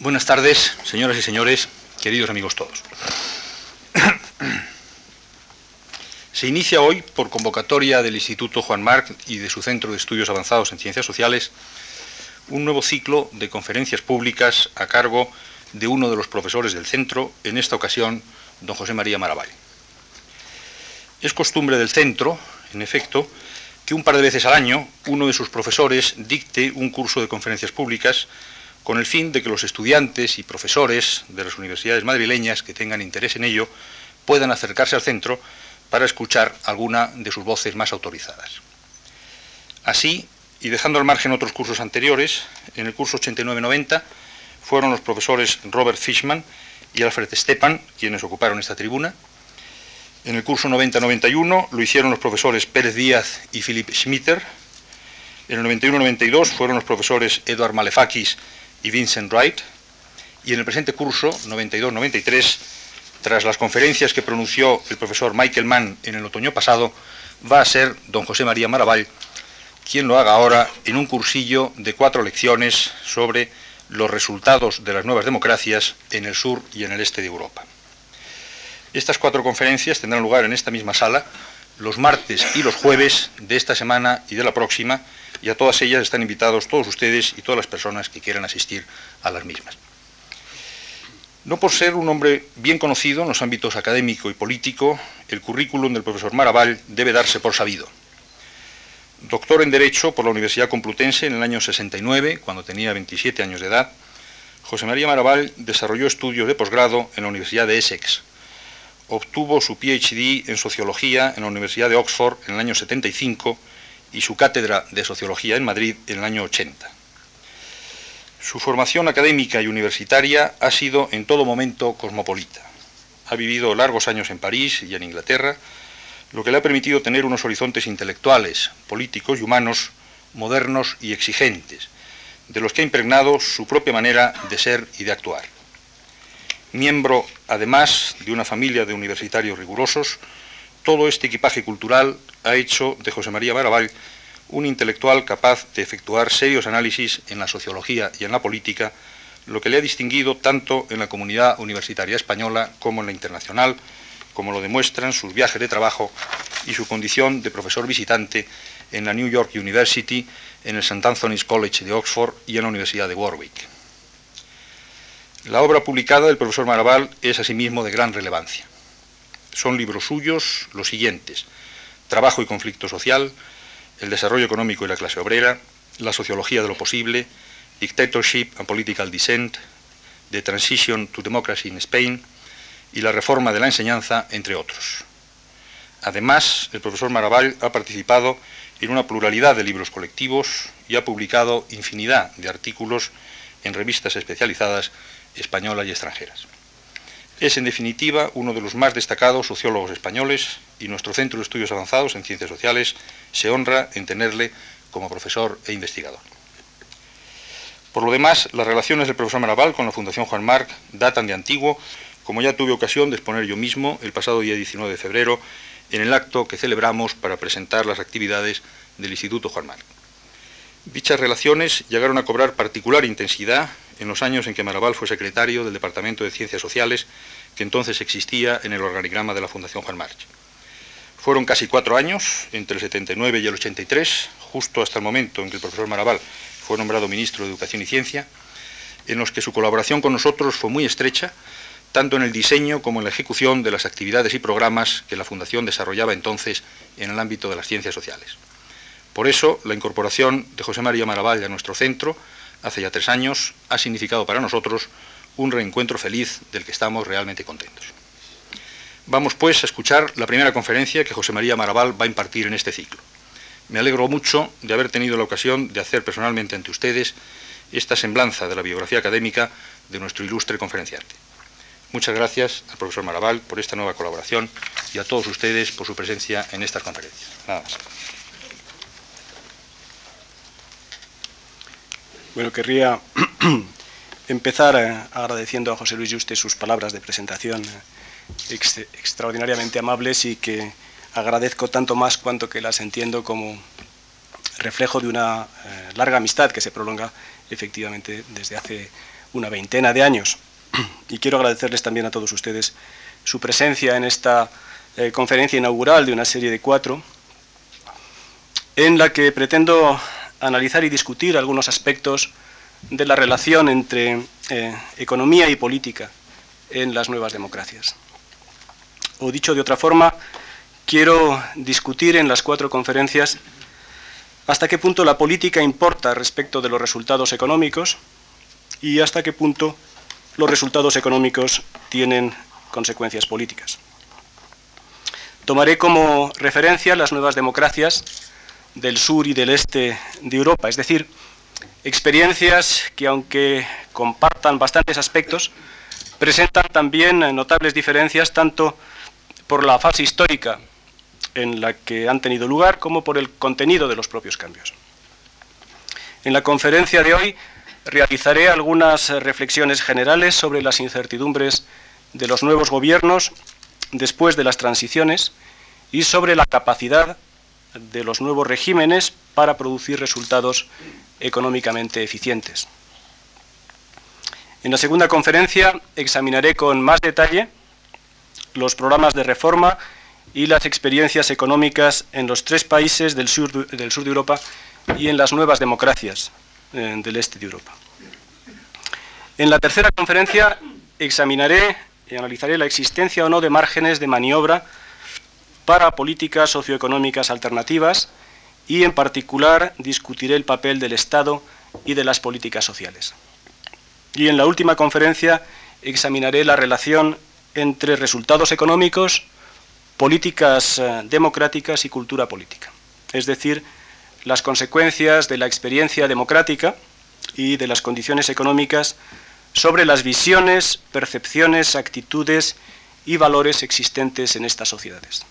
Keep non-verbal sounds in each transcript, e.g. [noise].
Buenas tardes, señoras y señores, queridos amigos todos. Se inicia hoy, por convocatoria del Instituto Juan Marc y de su Centro de Estudios Avanzados en Ciencias Sociales, un nuevo ciclo de conferencias públicas a cargo de uno de los profesores del centro, en esta ocasión, don José María Maravall. Es costumbre del centro, en efecto, que un par de veces al año uno de sus profesores dicte un curso de conferencias públicas con el fin de que los estudiantes y profesores de las universidades madrileñas que tengan interés en ello puedan acercarse al centro para escuchar alguna de sus voces más autorizadas. Así, y dejando al margen otros cursos anteriores, en el curso 89-90 fueron los profesores Robert Fishman y Alfred Stepan quienes ocuparon esta tribuna. En el curso 90-91 lo hicieron los profesores Pérez Díaz y Philip Schmitter. En el 91-92 fueron los profesores Eduard Malefakis y Vincent Wright, y en el presente curso, 92-93, tras las conferencias que pronunció el profesor Michael Mann en el otoño pasado, va a ser don José María Maravall quien lo haga ahora en un cursillo de cuatro lecciones sobre los resultados de las nuevas democracias en el sur y en el este de Europa. Estas cuatro conferencias tendrán lugar en esta misma sala los martes y los jueves de esta semana y de la próxima, y a todas ellas están invitados todos ustedes y todas las personas que quieran asistir a las mismas. No por ser un hombre bien conocido en los ámbitos académico y político, el currículum del profesor Maravall debe darse por sabido. Doctor en Derecho por la Universidad Complutense en el año 69, cuando tenía 27 años de edad, José María Maravall desarrolló estudios de posgrado en la Universidad de Essex. Obtuvo su PhD en Sociología en la Universidad de Oxford en el año 75 y su cátedra de Sociología en Madrid en el año 80. Su formación académica y universitaria ha sido en todo momento cosmopolita. Ha vivido largos años en París y en Inglaterra, lo que le ha permitido tener unos horizontes intelectuales, políticos y humanos modernos y exigentes, de los que ha impregnado su propia manera de ser y de actuar. Miembro, además, de una familia de universitarios rigurosos, todo este equipaje cultural ha hecho de José María Maravall un intelectual capaz de efectuar serios análisis en la sociología y en la política, lo que le ha distinguido tanto en la comunidad universitaria española como en la internacional, como lo demuestran sus viajes de trabajo y su condición de profesor visitante en la New York University, en el St. Anthony's College de Oxford y en la Universidad de Warwick. La obra publicada del profesor Maravall es asimismo de gran relevancia. Son libros suyos los siguientes. Trabajo y conflicto social, el desarrollo económico y la clase obrera, la sociología de lo posible, Dictatorship and Political Dissent, The Transition to Democracy in Spain y la reforma de la enseñanza, entre otros. Además, el profesor Maravall ha participado en una pluralidad de libros colectivos y ha publicado infinidad de artículos en revistas especializadas españolas y extranjeras. Es, en definitiva, uno de los más destacados sociólogos españoles y nuestro Centro de Estudios Avanzados en Ciencias Sociales se honra en tenerle como profesor e investigador. Por lo demás, las relaciones del profesor Maraval con la Fundación Juan Marc datan de antiguo, como ya tuve ocasión de exponer yo mismo el pasado día 19 de febrero en el acto que celebramos para presentar las actividades del Instituto Juan Marc. Dichas relaciones llegaron a cobrar particular intensidad en los años en que Maraval fue secretario del Departamento de Ciencias Sociales, que entonces existía en el organigrama de la Fundación Juan March. Fueron casi cuatro años, entre el 79 y el 83, justo hasta el momento en que el profesor Maraval fue nombrado ministro de Educación y Ciencia, en los que su colaboración con nosotros fue muy estrecha, tanto en el diseño como en la ejecución de las actividades y programas que la Fundación desarrollaba entonces en el ámbito de las ciencias sociales. Por eso, la incorporación de José María Maraval a nuestro centro hace ya tres años, ha significado para nosotros un reencuentro feliz del que estamos realmente contentos. Vamos pues a escuchar la primera conferencia que José María Maraval va a impartir en este ciclo. Me alegro mucho de haber tenido la ocasión de hacer personalmente ante ustedes esta semblanza de la biografía académica de nuestro ilustre conferenciante. Muchas gracias al profesor Maraval por esta nueva colaboración y a todos ustedes por su presencia en estas conferencias. Nada más. Bueno, querría [clears throat] empezar eh, agradeciendo a José Luis Juste sus palabras de presentación eh, extraordinariamente amables y que agradezco tanto más cuanto que las entiendo como reflejo de una eh, larga amistad que se prolonga efectivamente desde hace una veintena de años. [clears throat] Y quiero agradecerles también a todos ustedes su presencia en esta conferencia inaugural de una serie de cuatro, en la que pretendo analizar y discutir algunos aspectos de la relación entre eh, economía y política en las nuevas democracias. O dicho de otra forma, quiero discutir en las cuatro conferencias hasta qué punto la política importa respecto de los resultados económicos y hasta qué punto los resultados económicos tienen consecuencias políticas. Tomaré como referencia las nuevas democracias del sur y del este de Europa, es decir, experiencias que aunque compartan bastantes aspectos, presentan también notables diferencias tanto por la fase histórica en la que han tenido lugar como por el contenido de los propios cambios. En la conferencia de hoy realizaré algunas reflexiones generales sobre las incertidumbres de los nuevos gobiernos después de las transiciones y sobre la capacidad de los nuevos regímenes para producir resultados económicamente eficientes. En la segunda conferencia examinaré con más detalle los programas de reforma y las experiencias económicas en los tres países del sur, de Europa y en las nuevas democracias eh, del este de Europa. En la tercera conferencia examinaré y analizaré la existencia o no de márgenes de maniobra para políticas socioeconómicas alternativas y en particular discutiré el papel del Estado y de las políticas sociales. Y en la última conferencia examinaré la relación entre resultados económicos, políticas eh, democráticas y cultura política, es decir, las consecuencias de la experiencia democrática y de las condiciones económicas sobre las visiones, percepciones, actitudes y valores existentes en estas sociedades.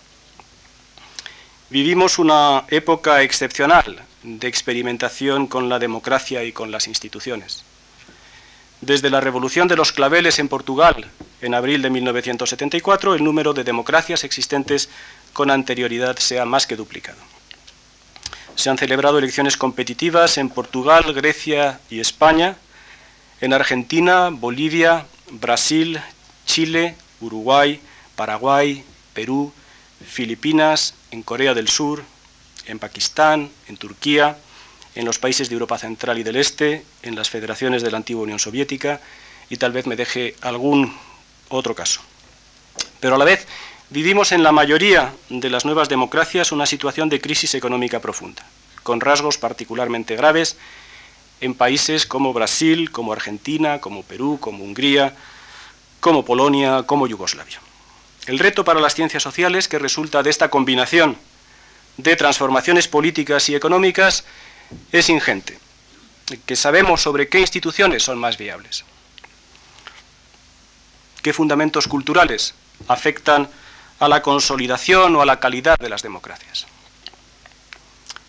Vivimos una época excepcional de experimentación con la democracia y con las instituciones. Desde la revolución de los claveles en Portugal en abril de 1974, el número de democracias existentes con anterioridad se ha más que duplicado. Se han celebrado elecciones competitivas en Portugal, Grecia y España, en Argentina, Bolivia, Brasil, Chile, Uruguay, Paraguay, Perú, Filipinas, en Corea del Sur, en Pakistán, en Turquía, en los países de Europa Central y del Este, en las federaciones de la antigua Unión Soviética y tal vez me deje algún otro caso. Pero a la vez vivimos en la mayoría de las nuevas democracias una situación de crisis económica profunda, con rasgos particularmente graves en países como Brasil, como Argentina, como Perú, como Hungría, como Polonia, como Yugoslavia. El reto para las ciencias sociales que resulta de esta combinación de transformaciones políticas y económicas es ingente, que sabemos sobre qué instituciones son más viables, qué fundamentos culturales afectan a la consolidación o a la calidad de las democracias,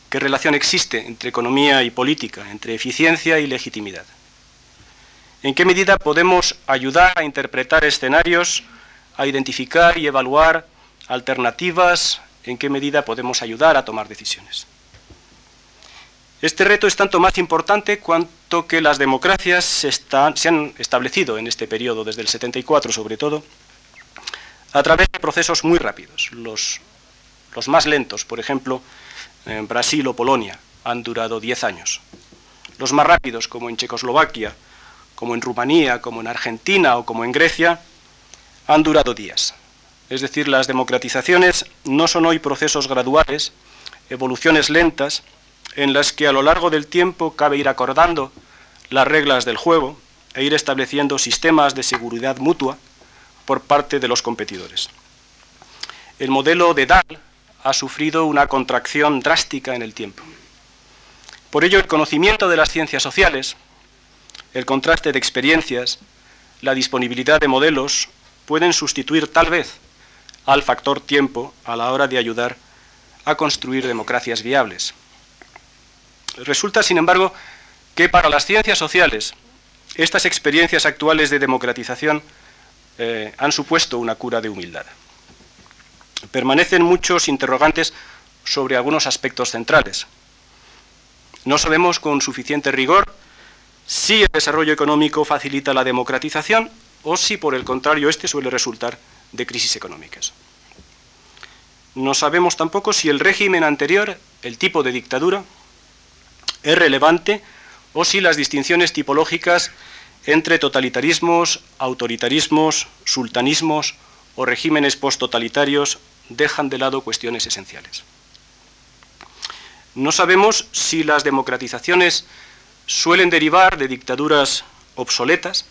qué relación existe entre economía y política, entre eficiencia y legitimidad, en qué medida podemos ayudar a interpretar escenarios a identificar y evaluar alternativas, en qué medida podemos ayudar a tomar decisiones. Este reto es tanto más importante cuanto que las democracias se, han establecido en este periodo, desde el 74 sobre todo, a través de procesos muy rápidos. Los, más lentos, por ejemplo, en Brasil o Polonia, han durado 10 años. Los más rápidos, como en Checoslovaquia, como en Rumanía, como en Argentina o como en Grecia, han durado días. Es decir, las democratizaciones no son hoy procesos graduales, evoluciones lentas, en las que a lo largo del tiempo cabe ir acordando las reglas del juego e ir estableciendo sistemas de seguridad mutua por parte de los competidores. El modelo de DAL ha sufrido una contracción drástica en el tiempo. Por ello, el conocimiento de las ciencias sociales, el contraste de experiencias, la disponibilidad de modelos pueden sustituir tal vez al factor tiempo a la hora de ayudar a construir democracias viables. Resulta, sin embargo, que para las ciencias sociales estas experiencias actuales de democratización eh, han supuesto una cura de humildad. Permanecen muchos interrogantes sobre algunos aspectos centrales. No sabemos con suficiente rigor si el desarrollo económico facilita la democratización o si por el contrario este suele resultar de crisis económicas. No sabemos tampoco si el régimen anterior, el tipo de dictadura, es relevante o si las distinciones tipológicas entre totalitarismos, autoritarismos, sultanismos o regímenes posttotalitarios dejan de lado cuestiones esenciales. No sabemos si las democratizaciones suelen derivar de dictaduras obsoletas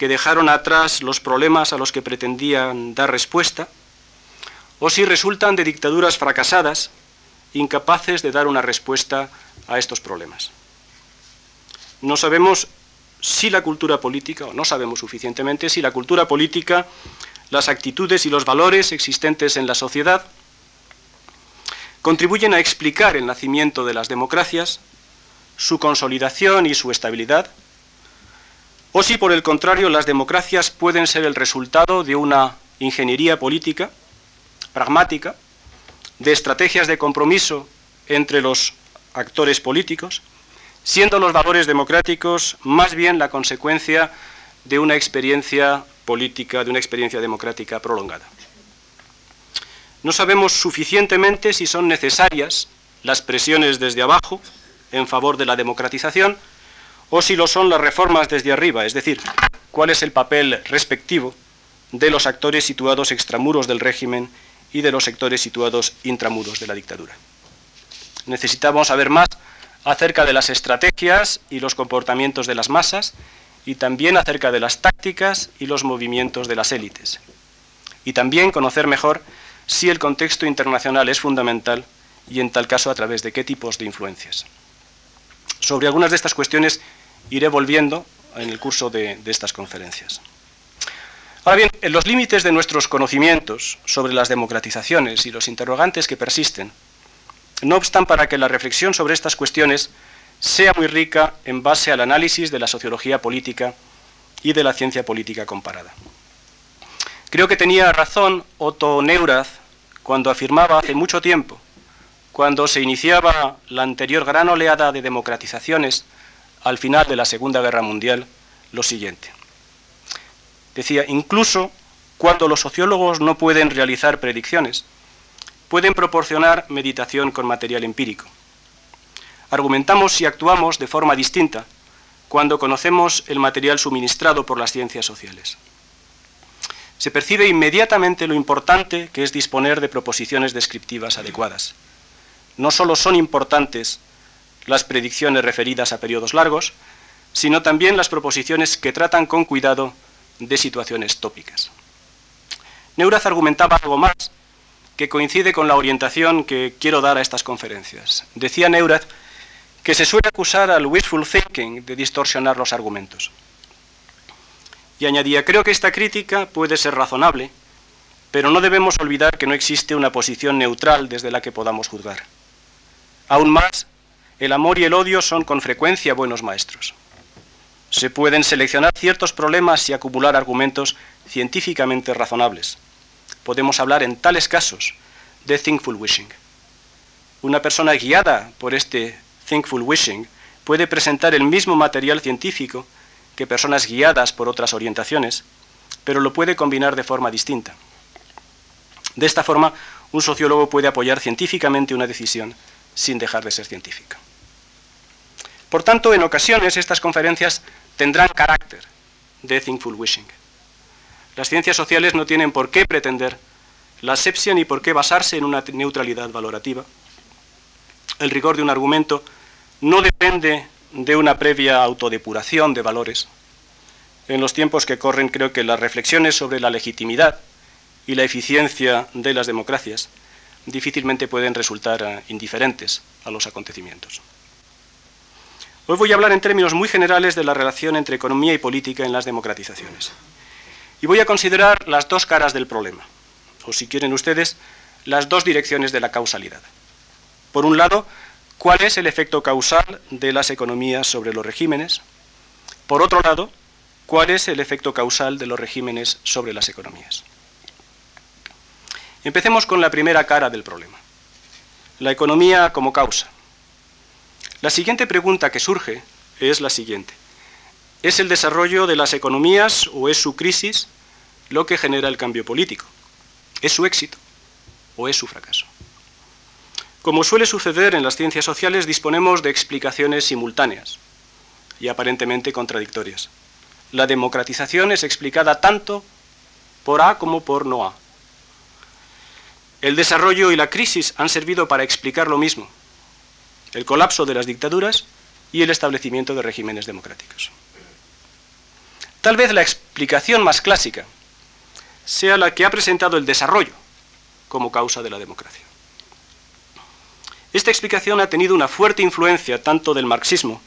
que dejaron atrás los problemas a los que pretendían dar respuesta, o si resultan de dictaduras fracasadas, incapaces de dar una respuesta a estos problemas. No sabemos si la cultura política, o no sabemos suficientemente, si la cultura política, las actitudes y los valores existentes en la sociedad contribuyen a explicar el nacimiento de las democracias, su consolidación y su estabilidad, o si por el contrario las democracias pueden ser el resultado de una ingeniería política, pragmática, de estrategias de compromiso entre los actores políticos, siendo los valores democráticos más bien la consecuencia de una experiencia política, de una experiencia democrática prolongada. No sabemos suficientemente si son necesarias las presiones desde abajo en favor de la democratización o si lo son las reformas desde arriba, es decir, cuál es el papel respectivo de los actores situados extramuros del régimen y de los sectores situados intramuros de la dictadura. Necesitamos saber más acerca de las estrategias y los comportamientos de las masas y también acerca de las tácticas y los movimientos de las élites. Y también conocer mejor si el contexto internacional es fundamental y en tal caso a través de qué tipos de influencias. Sobre algunas de estas cuestiones iré volviendo en el curso de, estas conferencias. Ahora bien, en los límites de nuestros conocimientos sobre las democratizaciones y los interrogantes que persisten, no obstan para que la reflexión sobre estas cuestiones sea muy rica en base al análisis de la sociología política y de la ciencia política comparada. Creo que tenía razón Otto Neurath cuando afirmaba hace mucho tiempo, cuando se iniciaba la anterior gran oleada de democratizaciones al final de la Segunda Guerra Mundial, lo siguiente. Decía, incluso cuando los sociólogos no pueden realizar predicciones, pueden proporcionar meditación con material empírico. Argumentamos y actuamos de forma distinta cuando conocemos el material suministrado por las ciencias sociales. Se percibe inmediatamente lo importante que es disponer de proposiciones descriptivas adecuadas. No solo son importantes las predicciones referidas a periodos largos, sino también las proposiciones que tratan con cuidado de situaciones tópicas. Neurath argumentaba algo más que coincide con la orientación que quiero dar a estas conferencias. Decía Neurath que se suele acusar al wishful thinking de distorsionar los argumentos. Y añadía, creo que esta crítica puede ser razonable, pero no debemos olvidar que no existe una posición neutral desde la que podamos juzgar. Aún más, el amor y el odio son con frecuencia buenos maestros. Se pueden seleccionar ciertos problemas y acumular argumentos científicamente razonables podemos hablar en tales casos de thinkful wishing. Una persona guiada por este thinkful wishing puede presentar el mismo material científico que personas guiadas por otras orientaciones, pero lo puede combinar de forma distinta. De esta forma, un sociólogo puede apoyar científicamente una decisión sin dejar de ser científico. Por tanto, en ocasiones estas conferencias tendrán carácter de thinkful wishing. Las ciencias sociales no tienen por qué pretender la asepsia ni por qué basarse en una neutralidad valorativa. El rigor de un argumento no depende de una previa autodepuración de valores. En los tiempos que corren creo que las reflexiones sobre la legitimidad y la eficiencia de las democracias difícilmente pueden resultar eh, indiferentes a los acontecimientos. Hoy voy a hablar en términos muy generales de la relación entre economía y política en las democratizaciones. Y voy a considerar las dos caras del problema, o si quieren ustedes, las dos direcciones de la causalidad. Por un lado, cuál es el efecto causal de las economías sobre los regímenes. Por otro lado, cuál es el efecto causal de los regímenes sobre las economías. Empecemos con la primera cara del problema, la economía como causa. La siguiente pregunta que surge es la siguiente. ¿Es el desarrollo de las economías o es su crisis lo que genera el cambio político? ¿Es su éxito o es su fracaso? Como suele suceder en las ciencias sociales, disponemos de explicaciones simultáneas y aparentemente contradictorias. La democratización es explicada tanto por A como por no A. El desarrollo y la crisis han servido para explicar lo mismo, el colapso de las dictaduras y el establecimiento de regímenes democráticos. Tal vez la explicación más clásica sea la que ha presentado el desarrollo como causa de la democracia. Esta explicación ha tenido una fuerte influencia tanto del marxismo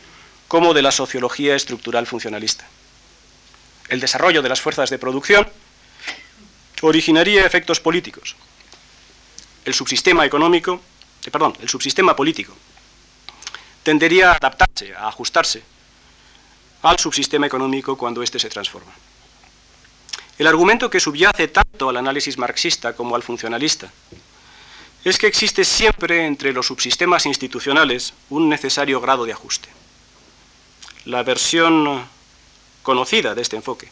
como de la sociología estructural funcionalista. El desarrollo de las fuerzas de producción originaría efectos políticos. El subsistema económico, eh, perdón, el subsistema político tendería a adaptarse, a ajustarse al subsistema económico cuando éste se transforma. El argumento que subyace tanto al análisis marxista como al funcionalista es que existe siempre entre los subsistemas institucionales un necesario grado de ajuste. La versión conocida de este enfoque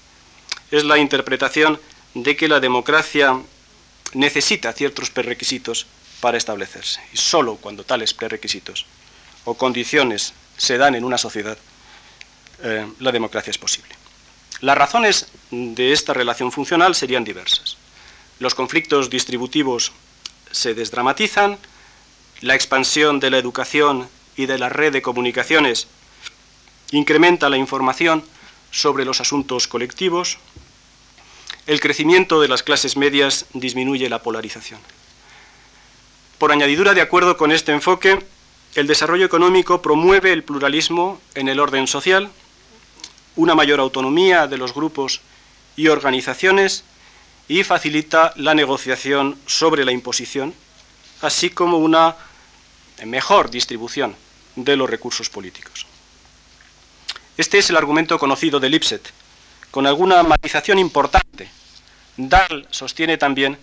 es la interpretación de que la democracia necesita ciertos prerequisitos para establecerse y sólo cuando tales prerequisitos o condiciones se dan en una sociedad, eh, la democracia es posible. Las razones de esta relación funcional serían diversas. Los conflictos distributivos se desdramatizan, la expansión de la educación y de la red de comunicaciones incrementa la información sobre los asuntos colectivos, el crecimiento de las clases medias disminuye la polarización. Por añadidura, de acuerdo con este enfoque, el desarrollo económico promueve el pluralismo en el orden social, una mayor autonomía de los grupos y organizaciones y facilita la negociación sobre la imposición, así como una mejor distribución de los recursos políticos. Este es el argumento conocido de Lipset, con alguna matización importante. Dahl sostiene también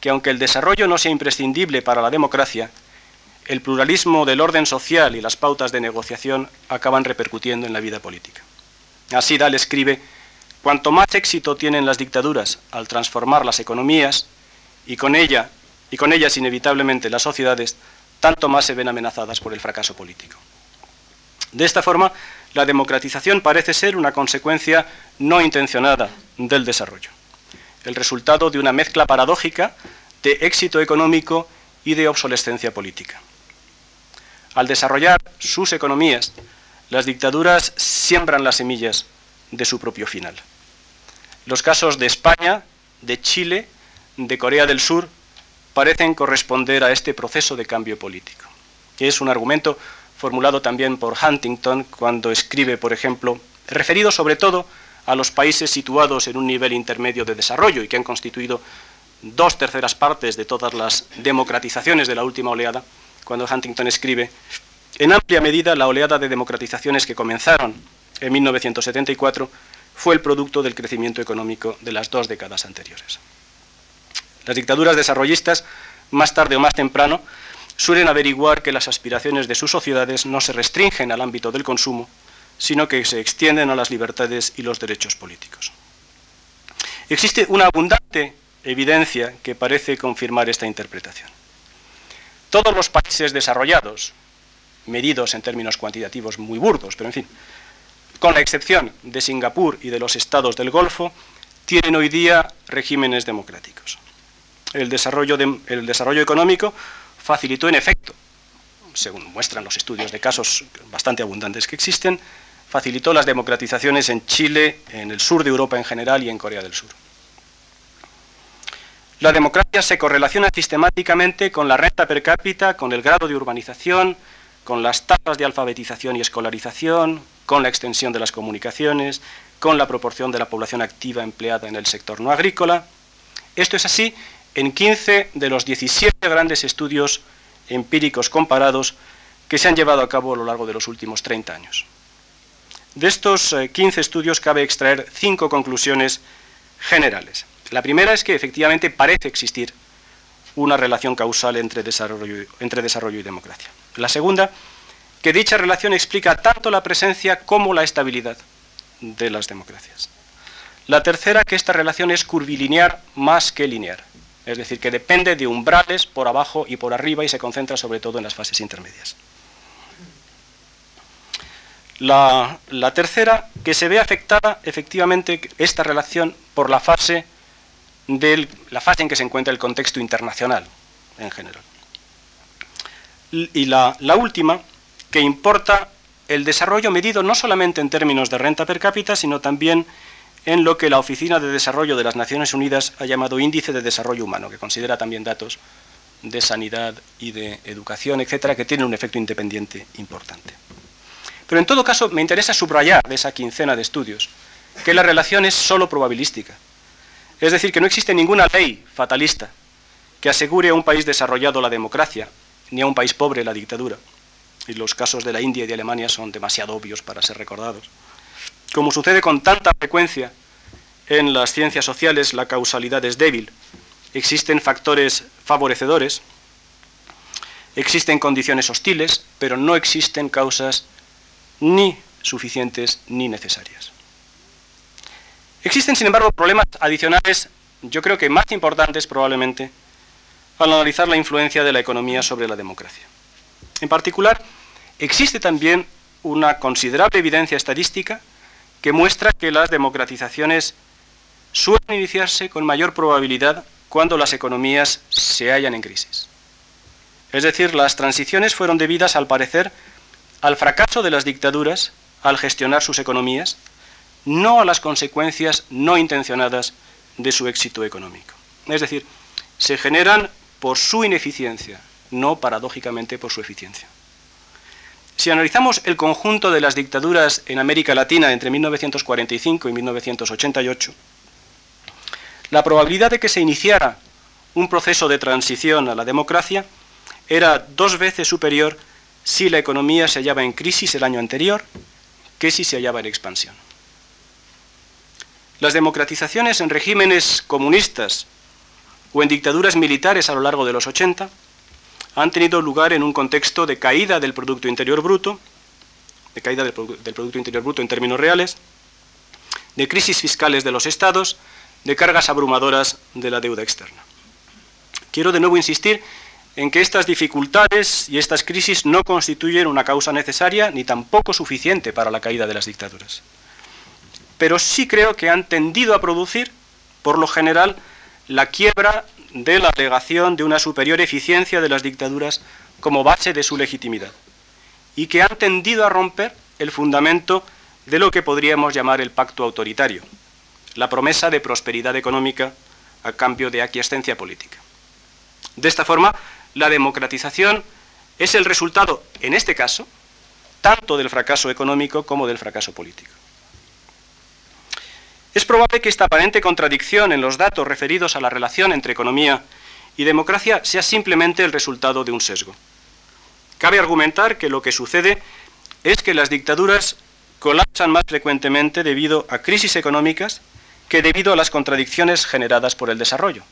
que aunque el desarrollo no sea imprescindible para la democracia, el pluralismo del orden social y las pautas de negociación acaban repercutiendo en la vida política. Así Dahl escribe Cuanto más éxito tienen las dictaduras al transformar las economías y con, ella, y con ellas inevitablemente las sociedades, tanto más se ven amenazadas por el fracaso político. De esta forma, la democratización parece ser una consecuencia no intencionada del desarrollo, el resultado de una mezcla paradójica de éxito económico y de obsolescencia política. Al desarrollar sus economías, las dictaduras siembran las semillas de su propio final. Los casos de España, de Chile, de Corea del Sur parecen corresponder a este proceso de cambio político. Es un argumento formulado también por Huntington cuando escribe, por ejemplo, referido sobre todo a los países situados en un nivel intermedio de desarrollo y que han constituido dos terceras partes de todas las democratizaciones de la última oleada, cuando Huntington escribe, en amplia medida la oleada de democratizaciones que comenzaron en 1974 fue el producto del crecimiento económico de las dos décadas anteriores. Las dictaduras desarrollistas, más tarde o más temprano, suelen averiguar que las aspiraciones de sus sociedades no se restringen al ámbito del consumo, sino que se extienden a las libertades y los derechos políticos. Existe una abundante evidencia que parece confirmar esta interpretación. Todos los países desarrollados, medidos en términos cuantitativos muy burdos, pero en fin, con la excepción de Singapur y de los estados del Golfo, tienen hoy día regímenes democráticos. El desarrollo, económico facilitó en efecto, según muestran los estudios de casos bastante abundantes que existen, facilitó las democratizaciones en Chile, en el sur de Europa en general y en Corea del Sur. La democracia se correlaciona sistemáticamente con la renta per cápita, con el grado de urbanización, con las tasas de alfabetización y escolarización, con la extensión de las comunicaciones, con la proporción de la población activa empleada en el sector no agrícola. Esto es así en 15 de los 17 grandes estudios empíricos comparados que se han llevado a cabo a lo largo de los últimos 30 años. De estos 15 eh, estudios cabe extraer cinco conclusiones generales. La primera es que efectivamente parece existir una relación causal entre desarrollo, y democracia. La segunda que dicha relación explica tanto la presencia como la estabilidad de las democracias. La tercera, que esta relación es curvilinear más que lineal, es decir, que depende de umbrales por abajo y por arriba y se concentra sobre todo en las fases intermedias. La, tercera, que se ve afectada efectivamente esta relación por la fase, del, la fase en que se encuentra el contexto internacional en general. Y la, la última, que importa el desarrollo medido no solamente en términos de renta per cápita, sino también en lo que la Oficina de Desarrollo de las Naciones Unidas ha llamado Índice de Desarrollo Humano, que considera también datos de sanidad y de educación, etcétera, que tienen un efecto independiente importante. Pero en todo caso, me interesa subrayar de esa quincena de estudios que la relación es solo probabilística. Es decir, que no existe ninguna ley fatalista que asegure a un país desarrollado la democracia, ni a un país pobre la dictadura. Y los casos de la India y de Alemania son demasiado obvios para ser recordados. Como sucede con tanta frecuencia en las ciencias sociales, la causalidad es débil. Existen factores favorecedores, existen condiciones hostiles, pero no existen causas ni suficientes ni necesarias. Existen, sin embargo, problemas adicionales, yo creo que más importantes probablemente, al analizar la influencia de la economía sobre la democracia. En particular, existe también una considerable evidencia estadística que muestra que las democratizaciones suelen iniciarse con mayor probabilidad cuando las economías se hallan en crisis. Es decir, las transiciones fueron debidas, al parecer, al fracaso de las dictaduras al gestionar sus economías, no a las consecuencias no intencionadas de su éxito económico. Es decir, se generan por su ineficiencia, no paradójicamente por su eficiencia. Si analizamos el conjunto de las dictaduras en América Latina entre 1945 y 1988, la probabilidad de que se iniciara un proceso de transición a la democracia era dos veces superior si la economía se hallaba en crisis el año anterior que si se hallaba en expansión. Las democratizaciones en regímenes comunistas o en dictaduras militares a lo largo de los 80 han tenido lugar en un contexto de caída del Producto Interior Bruto, de caída del, Producto Interior Bruto en términos reales, de crisis fiscales de los estados, de cargas abrumadoras de la deuda externa. Quiero de nuevo insistir en que estas dificultades y estas crisis no constituyen una causa necesaria ni tampoco suficiente para la caída de las dictaduras. Pero sí creo que han tendido a producir, por lo general, la quiebra de la alegación de una superior eficiencia de las dictaduras como base de su legitimidad, y que han tendido a romper el fundamento de lo que podríamos llamar el pacto autoritario, la promesa de prosperidad económica a cambio de aquiescencia política. De esta forma, la democratización es el resultado, en este caso, tanto del fracaso económico como del fracaso político. Es probable que esta aparente contradicción en los datos referidos a la relación entre economía y democracia sea simplemente el resultado de un sesgo. Cabe argumentar que lo que sucede es que las dictaduras colapsan más frecuentemente debido a crisis económicas que debido a las contradicciones generadas por el desarrollo.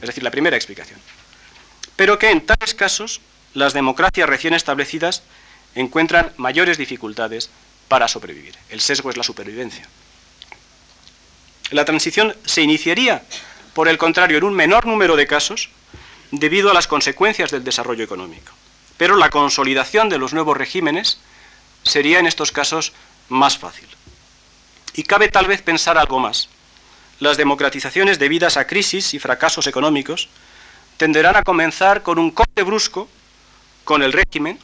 Es decir, la primera explicación. Pero que en tales casos las democracias recién establecidas encuentran mayores dificultades para sobrevivir. El sesgo es la supervivencia. La transición se iniciaría, por el contrario, en un menor número de casos debido a las consecuencias del desarrollo económico. Pero la consolidación de los nuevos regímenes sería en estos casos más fácil. Y cabe tal vez pensar algo más. Las democratizaciones debidas a crisis y fracasos económicos tenderán a comenzar con un corte brusco con el régimen,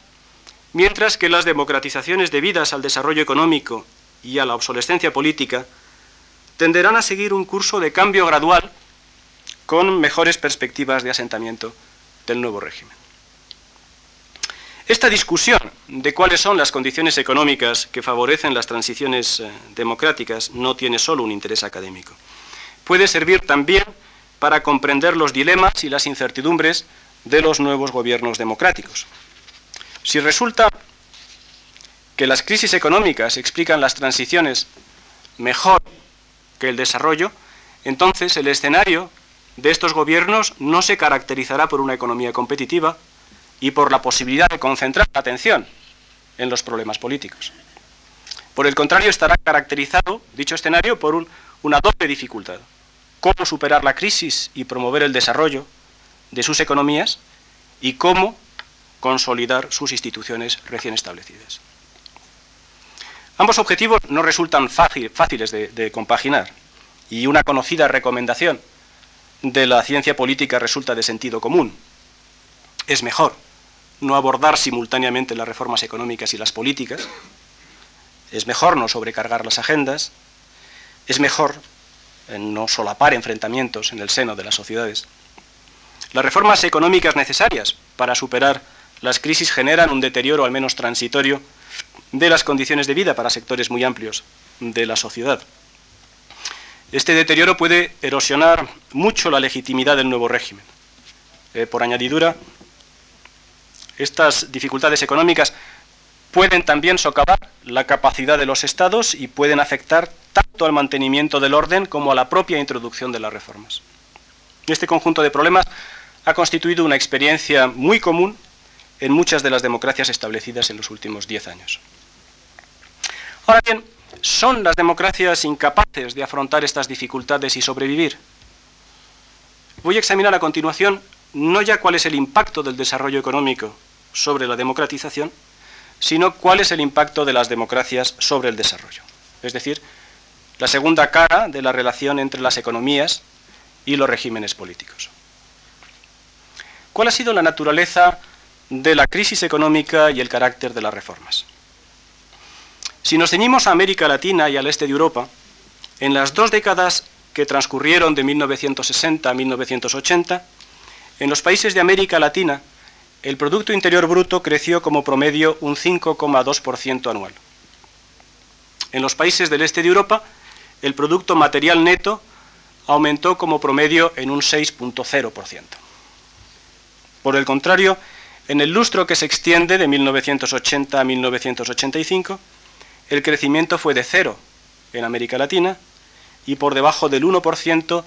mientras que las democratizaciones debidas al desarrollo económico y a la obsolescencia política tenderán a seguir un curso de cambio gradual con mejores perspectivas de asentamiento del nuevo régimen. Esta discusión de cuáles son las condiciones económicas que favorecen las transiciones eh, democráticas no tiene solo un interés académico. Puede servir también para comprender los dilemas y las incertidumbres de los nuevos gobiernos democráticos. Si resulta que las crisis económicas explican las transiciones mejor que el desarrollo, entonces el escenario de estos gobiernos no se caracterizará por una economía competitiva y por la posibilidad de concentrar la atención en los problemas políticos. Por el contrario, estará caracterizado, dicho escenario, por una doble dificultad. Cómo superar la crisis y promover el desarrollo de sus economías y cómo consolidar sus instituciones recién establecidas. Ambos objetivos no resultan fáciles de compaginar y una conocida recomendación de la ciencia política resulta de sentido común. Es mejor no abordar simultáneamente las reformas económicas y las políticas, es mejor no sobrecargar las agendas, es mejor eh, no solapar enfrentamientos en el seno de las sociedades. Las reformas económicas necesarias para superar las crisis generan un deterioro al menos transitorio de las condiciones de vida para sectores muy amplios de la sociedad. Este deterioro puede erosionar mucho la legitimidad del nuevo régimen. Eh, por añadidura, estas dificultades económicas pueden también socavar la capacidad de los estados y pueden afectar tanto al mantenimiento del orden como a la propia introducción de las reformas. Este conjunto de problemas ha constituido una experiencia muy común en muchas de las democracias establecidas en los últimos diez años. Ahora bien, ¿son las democracias incapaces de afrontar estas dificultades y sobrevivir? Voy a examinar a continuación no ya cuál es el impacto del desarrollo económico sobre la democratización, sino cuál es el impacto de las democracias sobre el desarrollo. Es decir, la segunda cara de la relación entre las economías y los regímenes políticos. ¿Cuál ha sido la naturaleza de la crisis económica y el carácter de las reformas? Si nos ceñimos a América Latina y al este de Europa, en las dos décadas que transcurrieron de 1960 a 1980, en los países de América Latina el Producto Interior Bruto creció como promedio un 5,2% anual. En los países del este de Europa, el Producto Material Neto aumentó como promedio en un 6,0%. Por el contrario, en el lustro que se extiende de 1980 a 1985, el crecimiento fue de cero en América Latina y por debajo del 1%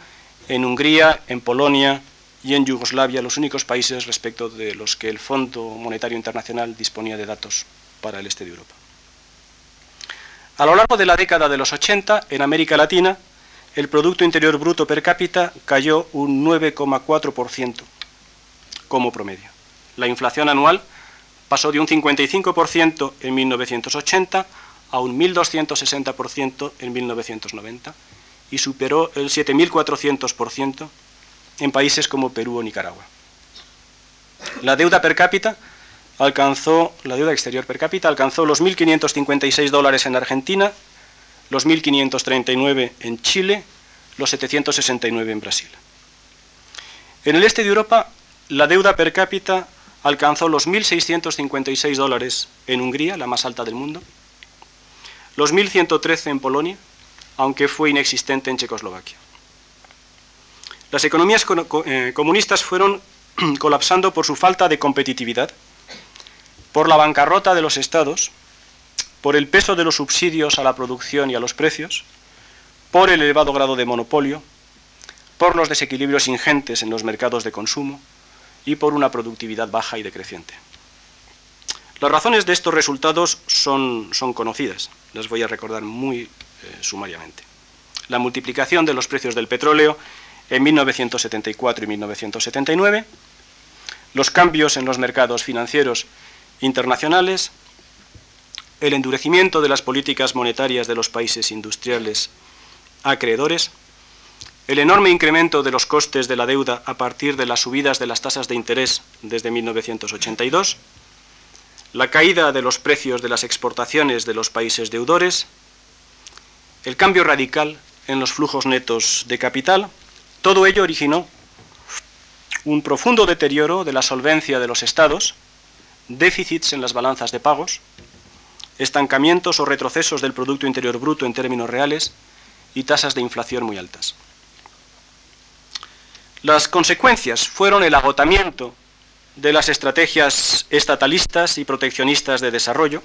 en Hungría, en Polonia, y en Yugoslavia los únicos países respecto de los que el Fondo Monetario Internacional disponía de datos para el este de Europa. A lo largo de la década de los 80, en América Latina, el Producto Interior Bruto per cápita cayó un 9,4% como promedio. La inflación anual pasó de un 55% en 1980 a un 1.260% en 1990 y superó el 7.400% en países como Perú o Nicaragua. La deuda per cápita alcanzó, la deuda exterior per cápita alcanzó los 1.556 dólares en Argentina, los 1.539 en Chile, los 769 en Brasil. En el este de Europa, la deuda per cápita alcanzó los 1.656 dólares en Hungría, la más alta del mundo, los 1.113 en Polonia, aunque fue inexistente en Checoslovaquia. Las economías eh, comunistas fueron [clears throat] colapsando por su falta de competitividad, por la bancarrota de los estados, por el peso de los subsidios a la producción y a los precios, por el elevado grado de monopolio, por los desequilibrios ingentes en los mercados de consumo y por una productividad baja y decreciente. Las razones de estos resultados son, son conocidas, las voy a recordar muy eh, sumariamente. La multiplicación de los precios del petróleo en 1974 y 1979, los cambios en los mercados financieros internacionales, el endurecimiento de las políticas monetarias de los países industriales acreedores, el enorme incremento de los costes de la deuda a partir de las subidas de las tasas de interés desde 1982, la caída de los precios de las exportaciones de los países deudores, el cambio radical en los flujos netos de capital, todo ello originó un profundo deterioro de la solvencia de los estados, déficits en las balanzas de pagos, estancamientos o retrocesos del Producto Interior Bruto en términos reales y tasas de inflación muy altas. Las consecuencias fueron el agotamiento de las estrategias estatalistas y proteccionistas de desarrollo,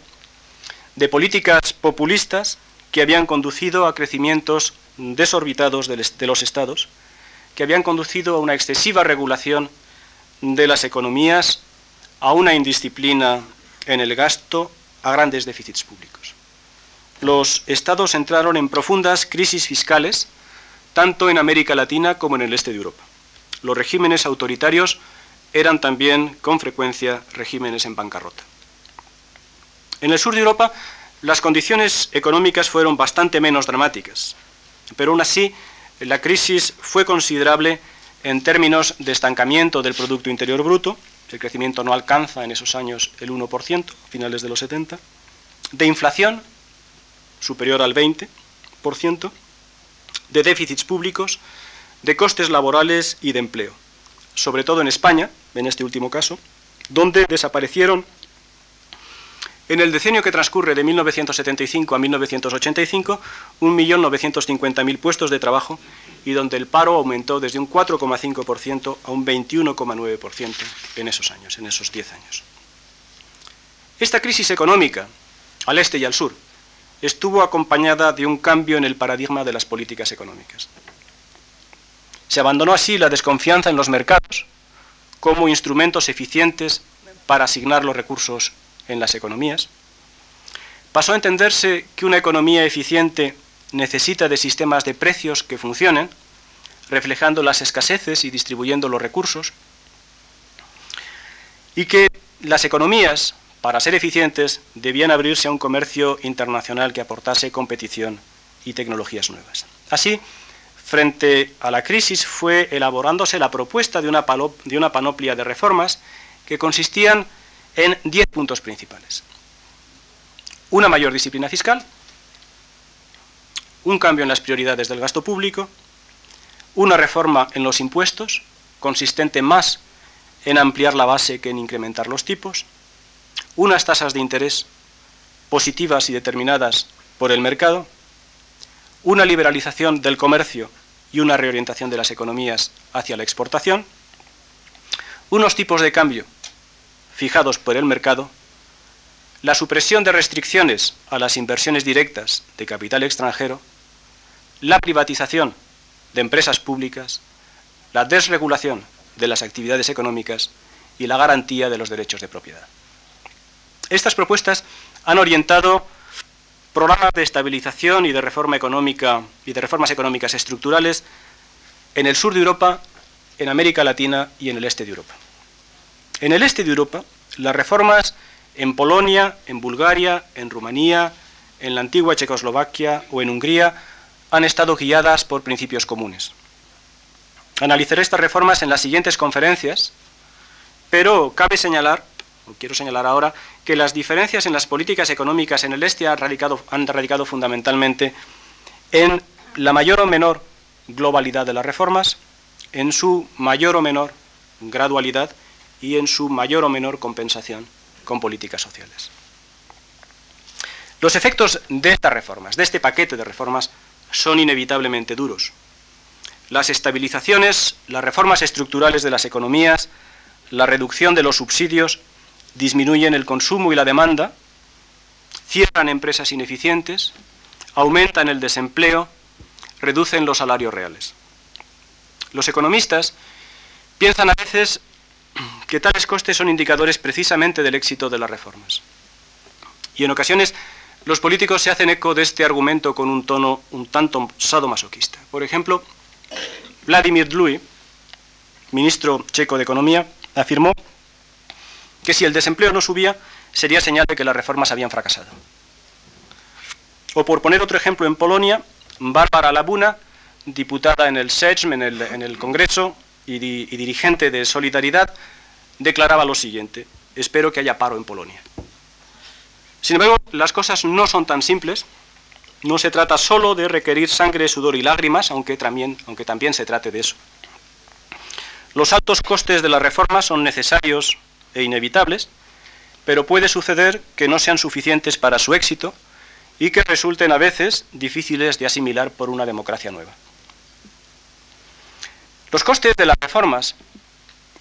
de políticas populistas que habían conducido a crecimientos desorbitados de los estados, que habían conducido a una excesiva regulación de las economías, a una indisciplina en el gasto, a grandes déficits públicos. los estados entraron en profundas crisis fiscales, tanto en América Latina como en el este de Europa. Los regímenes autoritarios eran también, con frecuencia, regímenes en bancarrota. En el sur de Europa, las condiciones económicas fueron bastante menos dramáticas, pero aún así la crisis fue considerable en términos de estancamiento del Producto Interior Bruto, el crecimiento no alcanza en esos años el 1%, finales de los 70, de inflación superior al 20%, de déficits públicos, de costes laborales y de empleo, sobre todo en España, en este último caso, donde desaparecieron en el decenio que transcurre de 1975 a 1985, 1.950.000 puestos de trabajo y donde el paro aumentó desde un 4,5% a un 21,9% en esos años, en esos 10 años. Esta crisis económica, al este y al sur, estuvo acompañada de un cambio en el paradigma de las políticas económicas. Se abandonó así la desconfianza en los mercados como instrumentos eficientes para asignar los recursos en las economías. Pasó a entenderse que una economía eficiente necesita de sistemas de precios que funcionen, reflejando las escaseces y distribuyendo los recursos, y que las economías, para ser eficientes, debían abrirse a un comercio internacional que aportase competición y tecnologías nuevas. Así, frente a la crisis fue elaborándose la propuesta de una, de una panoplia de reformas que consistían en diez puntos principales. Una mayor disciplina fiscal, un cambio en las prioridades del gasto público, una reforma en los impuestos, consistente más en ampliar la base que en incrementar los tipos, unas tasas de interés positivas y determinadas por el mercado, una liberalización del comercio y una reorientación de las economías hacia la exportación, unos tipos de cambio fijados por el mercado, la supresión de restricciones a las inversiones directas de capital extranjero, la privatización de empresas públicas, la desregulación de las actividades económicas y la garantía de los derechos de propiedad. Estas propuestas han orientado programas de estabilización y de reforma económica y de reformas económicas estructurales en el sur de Europa, en América Latina y en el este de Europa. En el este de Europa, las reformas en Polonia, en Bulgaria, en Rumanía, en la antigua Checoslovaquia o en Hungría han estado guiadas por principios comunes. Analizaré estas reformas en las siguientes conferencias, pero cabe señalar, o quiero señalar ahora, que las diferencias en las políticas económicas en el este han radicado, fundamentalmente en la mayor o menor globalidad de las reformas, en su mayor o menor gradualidad y en su mayor o menor compensación con políticas sociales. Los efectos de estas reformas, de este paquete de reformas, son inevitablemente duros. Las estabilizaciones, las reformas estructurales de las economías, la reducción de los subsidios disminuyen el consumo y la demanda, cierran empresas ineficientes, aumentan el desempleo, reducen los salarios reales. Los economistas piensan a veces que tales costes son indicadores precisamente del éxito de las reformas. Y en ocasiones los políticos se hacen eco de este argumento con un tono un tanto sadomasoquista. Por ejemplo, Vladimir Dlui, ministro checo de Economía, afirmó que si el desempleo no subía, sería señal de que las reformas habían fracasado. O por poner otro ejemplo, en Polonia, Bárbara Labuna, diputada en el Sejm, en el, en el Congreso, y, y dirigente de Solidaridad, declaraba lo siguiente, espero que haya paro en Polonia. Sin embargo, las cosas no son tan simples, no se trata solo de requerir sangre, sudor y lágrimas, aunque también, aunque también se trate de eso. Los altos costes de la reforma son necesarios e inevitables, pero puede suceder que no sean suficientes para su éxito y que resulten a veces difíciles de asimilar por una democracia nueva. Los costes de las reformas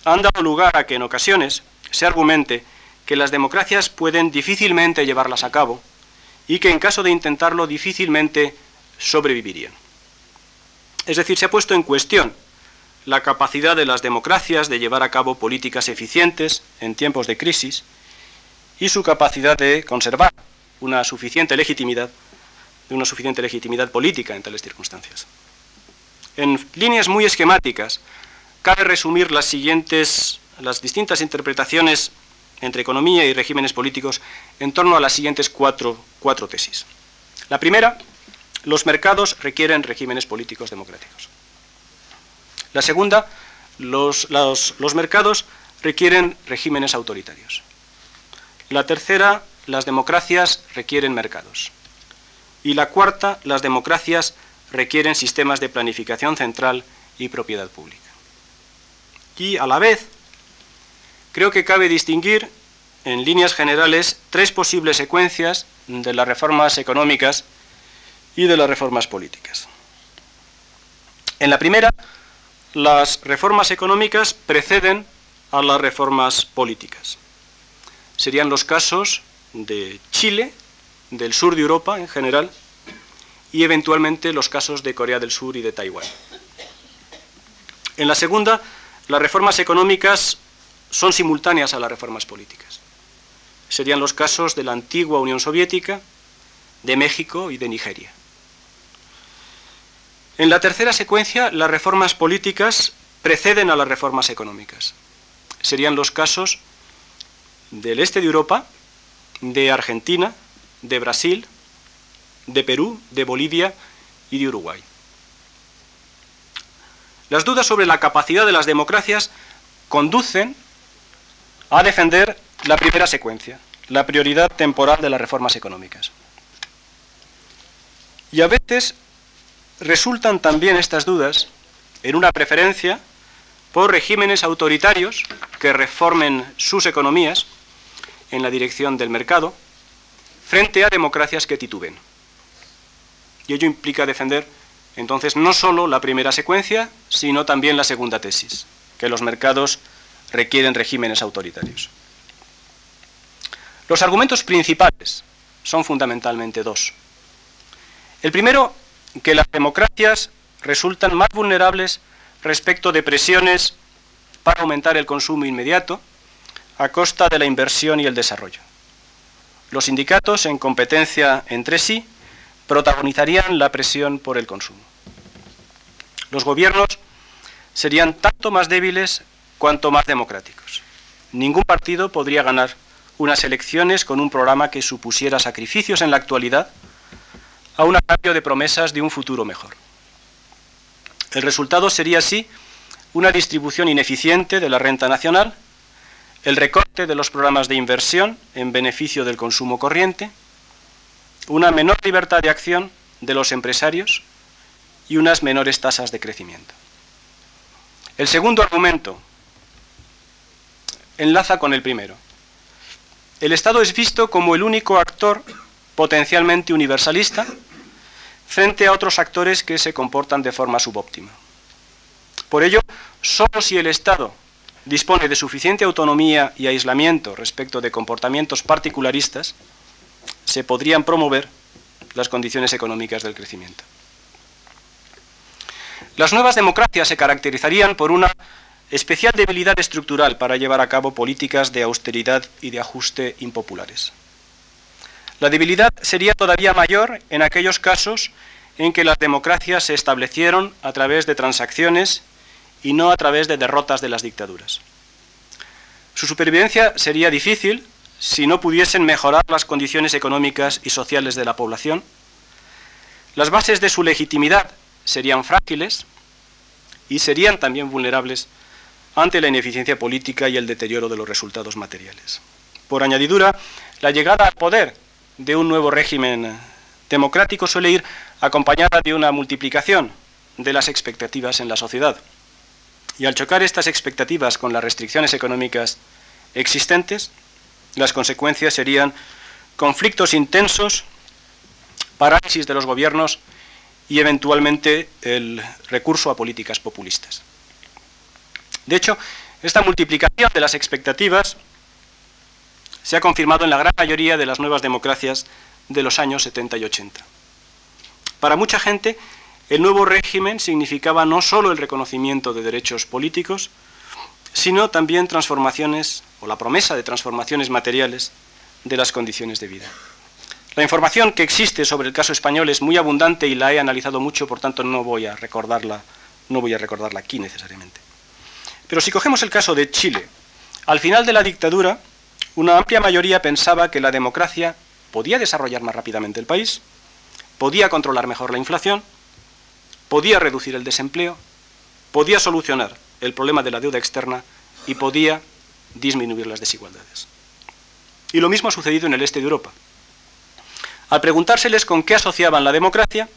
han dado lugar a que en ocasiones se argumente que las democracias pueden difícilmente llevarlas a cabo y que en caso de intentarlo difícilmente sobrevivirían. Es decir, se ha puesto en cuestión la capacidad de las democracias de llevar a cabo políticas eficientes en tiempos de crisis y su capacidad de conservar una suficiente legitimidad una suficiente legitimidad política en tales circunstancias. En líneas muy esquemáticas, cabe resumir las siguientes, las distintas interpretaciones entre economía y regímenes políticos en torno a las siguientes cuatro, cuatro tesis. La primera, los mercados requieren regímenes políticos democráticos. La segunda, los, mercados requieren regímenes autoritarios. La tercera, las democracias requieren mercados. Y la cuarta, las democracias requieren sistemas de planificación central y propiedad pública. Y a la vez, creo que cabe distinguir en líneas generales tres posibles secuencias de las reformas económicas y de las reformas políticas. En la primera, las reformas económicas preceden a las reformas políticas. Serían los casos de Chile, del sur de Europa en general, y eventualmente los casos de Corea del Sur y de Taiwán. En la segunda, las reformas económicas son simultáneas a las reformas políticas. Serían los casos de la antigua Unión Soviética, de México y de Nigeria. En la tercera secuencia, las reformas políticas preceden a las reformas económicas. Serían los casos del este de Europa, de Argentina, de Brasil, de Perú, de Bolivia y de Uruguay. Las dudas sobre la capacidad de las democracias conducen a defender la primera secuencia, la prioridad temporal de las reformas económicas. Y a veces resultan también estas dudas en una preferencia por regímenes autoritarios que reformen sus economías en la dirección del mercado frente a democracias que tituben. Y ello implica defender entonces no solo la primera secuencia, sino también la segunda tesis, que los mercados requieren regímenes autoritarios. Los argumentos principales son fundamentalmente dos. El primero, que las democracias resultan más vulnerables respecto de presiones para aumentar el consumo inmediato a costa de la inversión y el desarrollo. Los sindicatos, en competencia entre sí, protagonizarían la presión por el consumo. Los gobiernos serían tanto más débiles cuanto más democráticos. Ningún partido podría ganar unas elecciones con un programa que supusiera sacrificios en la actualidad a un cambio de promesas de un futuro mejor. El resultado sería así una distribución ineficiente de la renta nacional, el recorte de los programas de inversión en beneficio del consumo corriente, una menor libertad de acción de los empresarios y unas menores tasas de crecimiento. El segundo argumento enlaza con el primero. El Estado es visto como el único actor potencialmente universalista frente a otros actores que se comportan de forma subóptima. Por ello, solo si el Estado dispone de suficiente autonomía y aislamiento respecto de comportamientos particularistas, se podrían promover las condiciones económicas del crecimiento. Las nuevas democracias se caracterizarían por una especial debilidad estructural para llevar a cabo políticas de austeridad y de ajuste impopulares. La debilidad sería todavía mayor en aquellos casos en que las democracias se establecieron a través de transacciones y no a través de derrotas de las dictaduras. Su supervivencia sería difícil si no pudiesen mejorar las condiciones económicas y sociales de la población, las bases de su legitimidad serían frágiles y serían también vulnerables ante la ineficiencia política y el deterioro de los resultados materiales. Por añadidura, la llegada al poder de un nuevo régimen democrático suele ir acompañada de una multiplicación de las expectativas en la sociedad. Y al chocar estas expectativas con las restricciones económicas existentes, las consecuencias serían conflictos intensos, parálisis de los gobiernos y eventualmente el recurso a políticas populistas. De hecho, esta multiplicación de las expectativas se ha confirmado en la gran mayoría de las nuevas democracias de los años 70 y 80. Para mucha gente, el nuevo régimen significaba no solo el reconocimiento de derechos políticos, sino también transformaciones o la promesa de transformaciones materiales de las condiciones de vida. La información que existe sobre el caso español es muy abundante y la he analizado mucho, por tanto no voy a recordarla, no voy a recordarla aquí necesariamente. Pero si cogemos el caso de Chile, al final de la dictadura, una amplia mayoría pensaba que la democracia podía desarrollar más rápidamente el país, podía controlar mejor la inflación, podía reducir el desempleo, podía solucionar el problema de la deuda externa y podía disminuir las desigualdades. Y lo mismo ha sucedido en el este de Europa. Al preguntárseles con qué asociaban la democracia,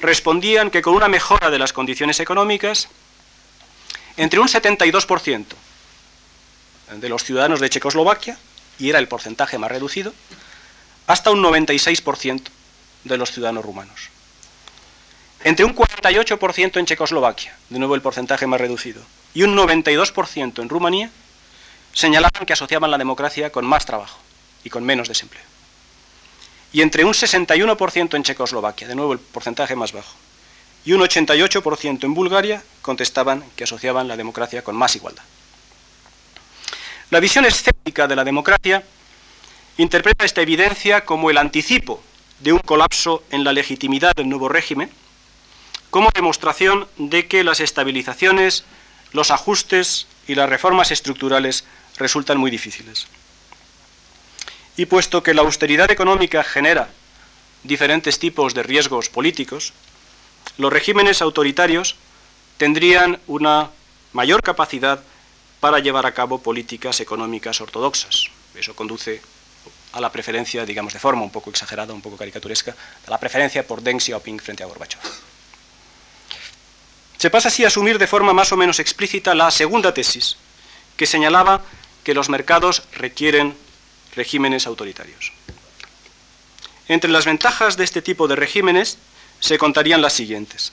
respondían que con una mejora de las condiciones económicas, entre un 72% de los ciudadanos de Checoslovaquia, y era el porcentaje más reducido, hasta un 96% de los ciudadanos rumanos. Entre un 48% en Checoslovaquia, de nuevo el porcentaje más reducido, y un 92% en Rumanía, señalaban que asociaban la democracia con más trabajo y con menos desempleo. Y entre un 61% en Checoslovaquia, de nuevo el porcentaje más bajo, y un 88% en Bulgaria contestaban que asociaban la democracia con más igualdad. La visión escéptica de la democracia interpreta esta evidencia como el anticipo de un colapso en la legitimidad del nuevo régimen, como demostración de que las estabilizaciones, los ajustes y las reformas estructurales resultan muy difíciles. Y puesto que la austeridad económica genera diferentes tipos de riesgos políticos, los regímenes autoritarios tendrían una mayor capacidad para llevar a cabo políticas económicas ortodoxas. Eso conduce a la preferencia, digamos de forma un poco exagerada, un poco caricaturesca, a la preferencia por Deng Xiaoping frente a Gorbachev. Se pasa así a asumir de forma más o menos explícita la segunda tesis, que señalaba que los mercados requieren regímenes autoritarios. Entre las ventajas de este tipo de regímenes se contarían las siguientes.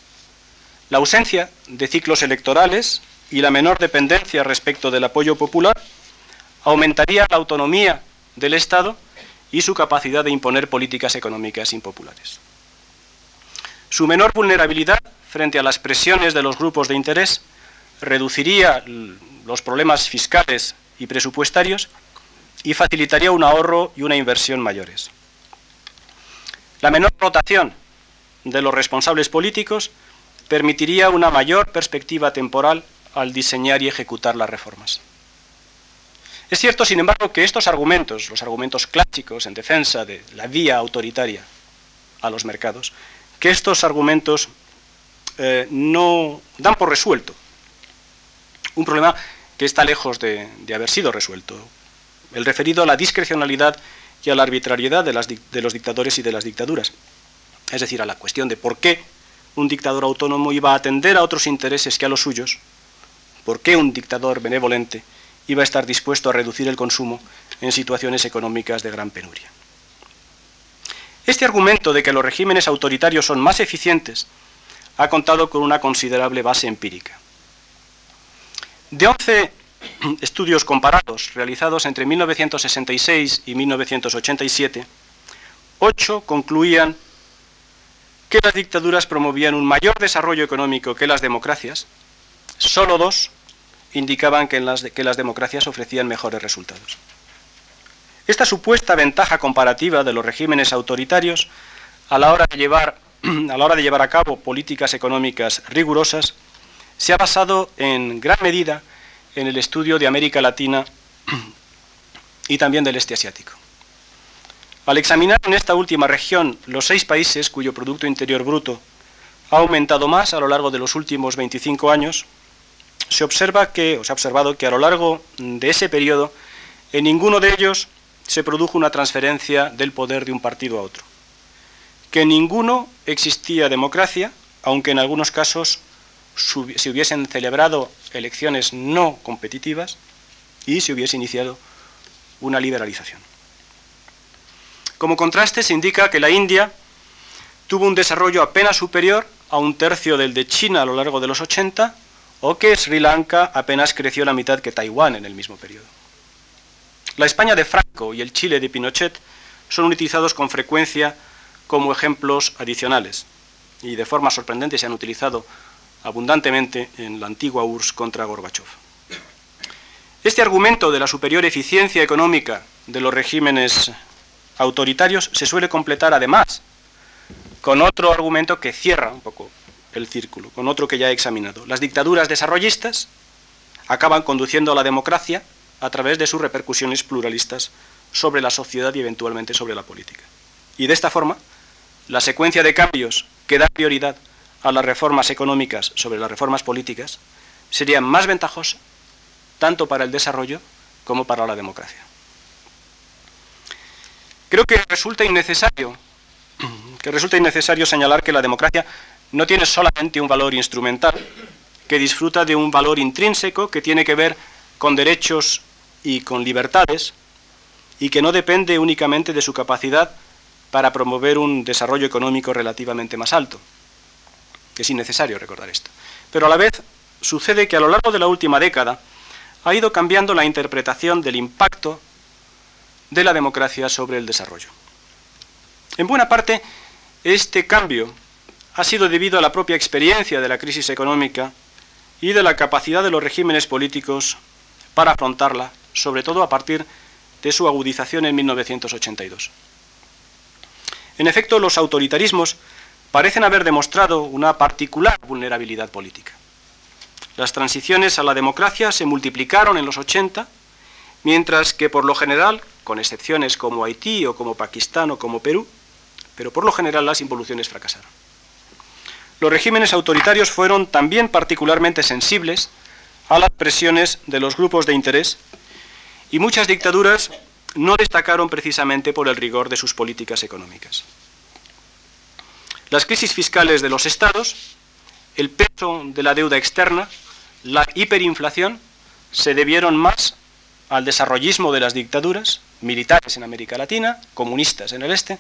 La ausencia de ciclos electorales y la menor dependencia respecto del apoyo popular aumentaría la autonomía del Estado y su capacidad de imponer políticas económicas impopulares. Su menor vulnerabilidad frente a las presiones de los grupos de interés reduciría los problemas fiscales y presupuestarios y facilitaría un ahorro y una inversión mayores. La menor rotación de los responsables políticos permitiría una mayor perspectiva temporal al diseñar y ejecutar las reformas. Es cierto, sin embargo, que estos argumentos, los argumentos clásicos en defensa de la vía autoritaria a los mercados, que estos argumentos eh, no dan por resuelto un problema que está lejos de, haber sido resuelto, el referido a la discrecionalidad y a la arbitrariedad de, de los dictadores y de las dictaduras, es decir, a la cuestión de por qué un dictador autónomo iba a atender a otros intereses que a los suyos, por qué un dictador benevolente iba a estar dispuesto a reducir el consumo en situaciones económicas de gran penuria. Este argumento de que los regímenes autoritarios son más eficientes ha contado con una considerable base empírica. De 11 [clears throat] estudios comparados realizados entre 1966 y 1987, 8 concluían que las dictaduras promovían un mayor desarrollo económico que las democracias, solo dos indicaban que, las, las democracias ofrecían mejores resultados. Esta supuesta ventaja comparativa de los regímenes autoritarios a la hora de llevar [clears throat] a la hora de llevar a cabo políticas económicas rigurosas se ha basado en gran medida en el estudio de América Latina [clears throat] y también del este asiático. Al examinar en esta última región los seis países cuyo Producto Interior Bruto ha aumentado más a lo largo de los últimos 25 años, se observa que, o se ha observado que a lo largo de ese periodo, en ninguno de ellos se produjo una transferencia del poder de un partido a otro. Que en ninguno existía democracia, aunque en algunos casos se hubiesen celebrado elecciones no competitivas y se hubiese iniciado una liberalización. Como contraste se indica que la India tuvo un desarrollo apenas superior a un tercio del de China a lo largo de los 80 o que Sri Lanka apenas creció la mitad que Taiwán en el mismo periodo. La España de Franco y el Chile de Pinochet son utilizados con frecuencia como ejemplos adicionales y de forma sorprendente se han utilizado abundantemente en la antigua URSS contra Gorbachev. Este argumento de la superior eficiencia económica de los regímenes autoritarios se suele completar además con otro argumento que cierra un poco el círculo, con otro que ya he examinado. Las dictaduras desarrollistas acaban conduciendo a la democracia a través de sus repercusiones pluralistas sobre la sociedad y eventualmente sobre la política. Y de esta forma, la secuencia de cambios que da prioridad a las reformas económicas sobre las reformas políticas sería más ventajosa tanto para el desarrollo como para la democracia. Creo que resulta innecesario que resulta innecesario señalar que la democracia no tiene solamente un valor instrumental, que disfruta de un valor intrínseco que tiene que ver con derechos y con libertades y que no depende únicamente de su capacidad para promover un desarrollo económico relativamente más alto. Es innecesario recordar esto. Pero a la vez sucede que a lo largo de la última década ha ido cambiando la interpretación del impacto de la democracia sobre el desarrollo. En buena parte, este cambio ha sido debido a la propia experiencia de la crisis económica y de la capacidad de los regímenes políticos para afrontarla, sobre todo a partir de su agudización en 1982. En efecto, los autoritarismos parecen haber demostrado una particular vulnerabilidad política. Las transiciones a la democracia se multiplicaron en los 80, mientras que por lo general, con excepciones como Haití o como Pakistán o como Perú, pero por lo general las involuciones fracasaron. Los regímenes autoritarios fueron también particularmente sensibles a las presiones de los grupos de interés y muchas dictaduras no destacaron precisamente por el rigor de sus políticas económicas. Las crisis fiscales de los estados, el peso de la deuda externa, la hiperinflación, se debieron más al desarrollismo de las dictaduras, militares en América Latina, comunistas en el este,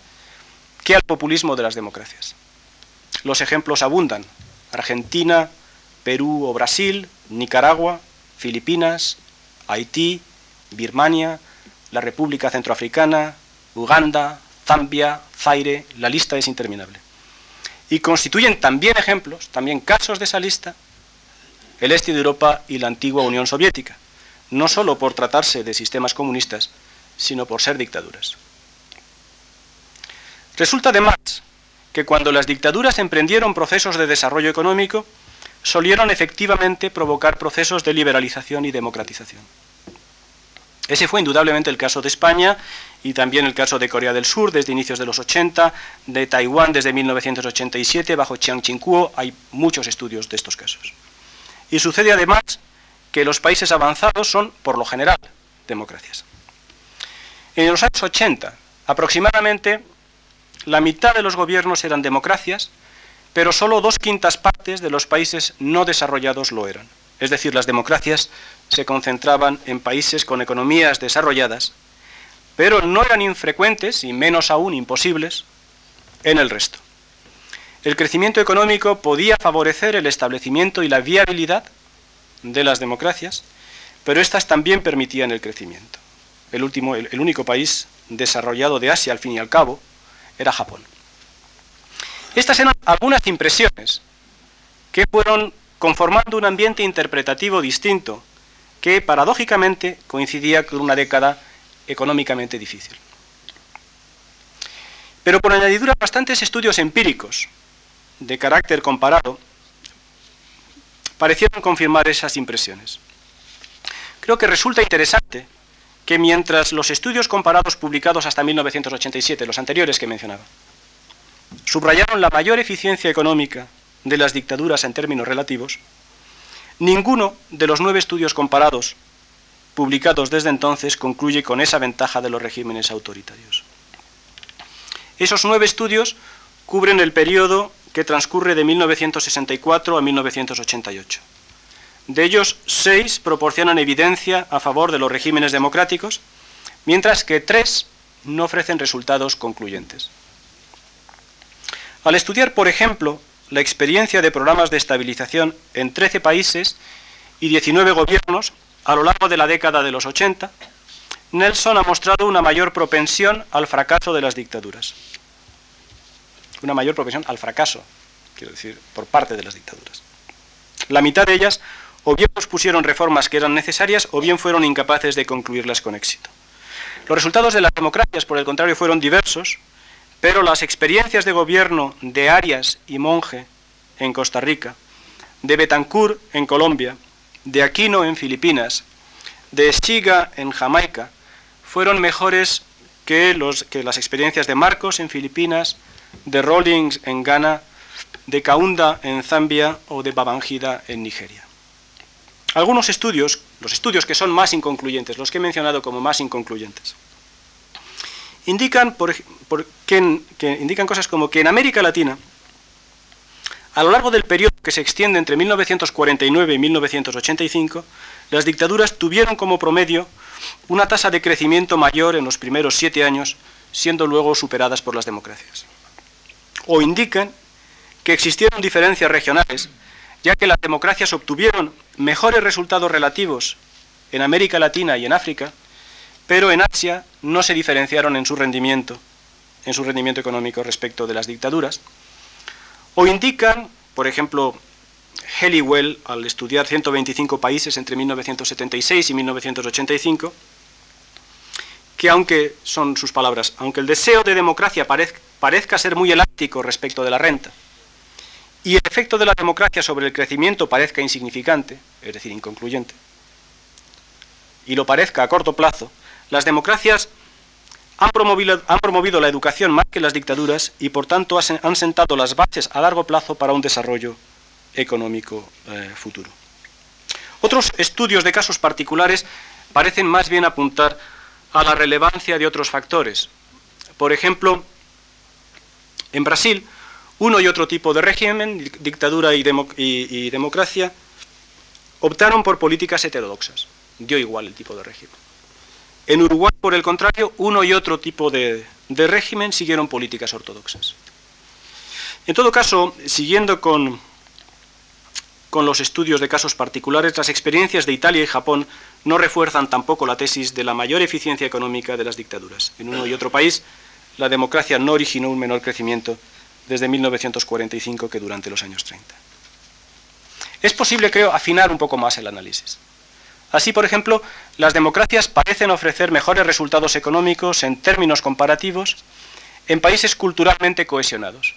que al populismo de las democracias. Los ejemplos abundan. Argentina, Perú o Brasil, Nicaragua, Filipinas, Haití, Birmania, la República Centroafricana, Uganda, Zambia, Zaire, la lista es interminable. Y constituyen también ejemplos, también casos de esa lista, el este de Europa y la antigua Unión Soviética, no solo por tratarse de sistemas comunistas, sino por ser dictaduras. Resulta además que cuando las dictaduras emprendieron procesos de desarrollo económico, solieron efectivamente provocar procesos de liberalización y democratización. Ese fue indudablemente el caso de España y también el caso de Corea del Sur desde inicios de los 80, de Taiwán desde 1987, bajo Chiang Ching-kuo, hay muchos estudios de estos casos. Y sucede además que los países avanzados son, por lo general, democracias. En los años 80, aproximadamente la mitad de los gobiernos eran democracias, pero solo dos quintas partes de los países no desarrollados lo eran. Es decir, las democracias se concentraban en países con economías desarrolladas, pero no eran infrecuentes y menos aún imposibles en el resto. El crecimiento económico podía favorecer el establecimiento y la viabilidad de las democracias, pero éstas también permitían el crecimiento. El, último, el, el único país desarrollado de Asia, al fin y al cabo, era Japón. Estas eran algunas impresiones que fueron conformando un ambiente interpretativo distinto que paradójicamente coincidía con una década económicamente difícil. Pero por añadidura bastantes estudios empíricos de carácter comparado parecieron confirmar esas impresiones. Creo que resulta interesante que mientras los estudios comparados publicados hasta 1987, los anteriores que mencionaba, subrayaron la mayor eficiencia económica de las dictaduras en términos relativos, ninguno de los nueve estudios comparados publicados desde entonces concluye con esa ventaja de los regímenes autoritarios. Esos nueve estudios cubren el periodo que transcurre de 1964 a 1988. De ellos, seis proporcionan evidencia a favor de los regímenes democráticos, mientras que tres no ofrecen resultados concluyentes. Al estudiar, por ejemplo, la experiencia de programas de estabilización en 13 países y 19 gobiernos a lo largo de la década de los 80, Nelson ha mostrado una mayor propensión al fracaso de las dictaduras. Una mayor propensión al fracaso, quiero decir, por parte de las dictaduras. La mitad de ellas o bien pospusieron reformas que eran necesarias o bien fueron incapaces de concluirlas con éxito. Los resultados de las democracias, por el contrario, fueron diversos, pero las experiencias de gobierno de Arias y Monge en Costa Rica, de Betancourt en Colombia, de Aquino en Filipinas, de Eschiga en Jamaica, fueron mejores que, que las experiencias de Marcos en Filipinas, de Rawlings en Ghana, de Kaunda en Zambia o de Babangida en Nigeria. Algunos estudios, los estudios que son más inconcluyentes, los que he mencionado como más inconcluyentes, indican, por, que, indican cosas como que en América Latina, a lo largo del periodo que se extiende entre 1949 y 1985, las dictaduras tuvieron como promedio una tasa de crecimiento mayor en los primeros siete años, siendo luego superadas por las democracias. O indican que existieron diferencias regionales, ya que las democracias obtuvieron mejores resultados relativos en América Latina y en África, pero en Asia no se diferenciaron en su rendimiento, en su rendimiento económico respecto de las dictaduras. O indican, por ejemplo, Helliwell, al estudiar 125 países entre 1976 y 1985, que aunque, son sus palabras, aunque el deseo de democracia parezca ser muy elástico respecto de la renta, y el efecto de la democracia sobre el crecimiento parezca insignificante, es decir, inconcluyente, y lo parezca a corto plazo, las democracias han promovido, la educación más que las dictaduras y por tanto han sentado las bases a largo plazo para un desarrollo económico eh, futuro. Otros estudios de casos particulares parecen más bien apuntar a la relevancia de otros factores. Por ejemplo, en Brasil, uno y otro tipo de régimen, dictadura y, democracia, optaron por políticas heterodoxas. Dio igual el tipo de régimen. En Uruguay, por el contrario, uno y otro tipo de, régimen siguieron políticas ortodoxas. En todo caso, siguiendo con, con los estudios de casos particulares, las experiencias de Italia y Japón no refuerzan tampoco la tesis de la mayor eficiencia económica de las dictaduras. En uno y otro país, la democracia no originó un menor crecimiento desde 1945 que durante los años 30. Es posible, creo, afinar un poco más el análisis. Así, por ejemplo, las democracias parecen ofrecer mejores resultados económicos en términos comparativos en países culturalmente cohesionados,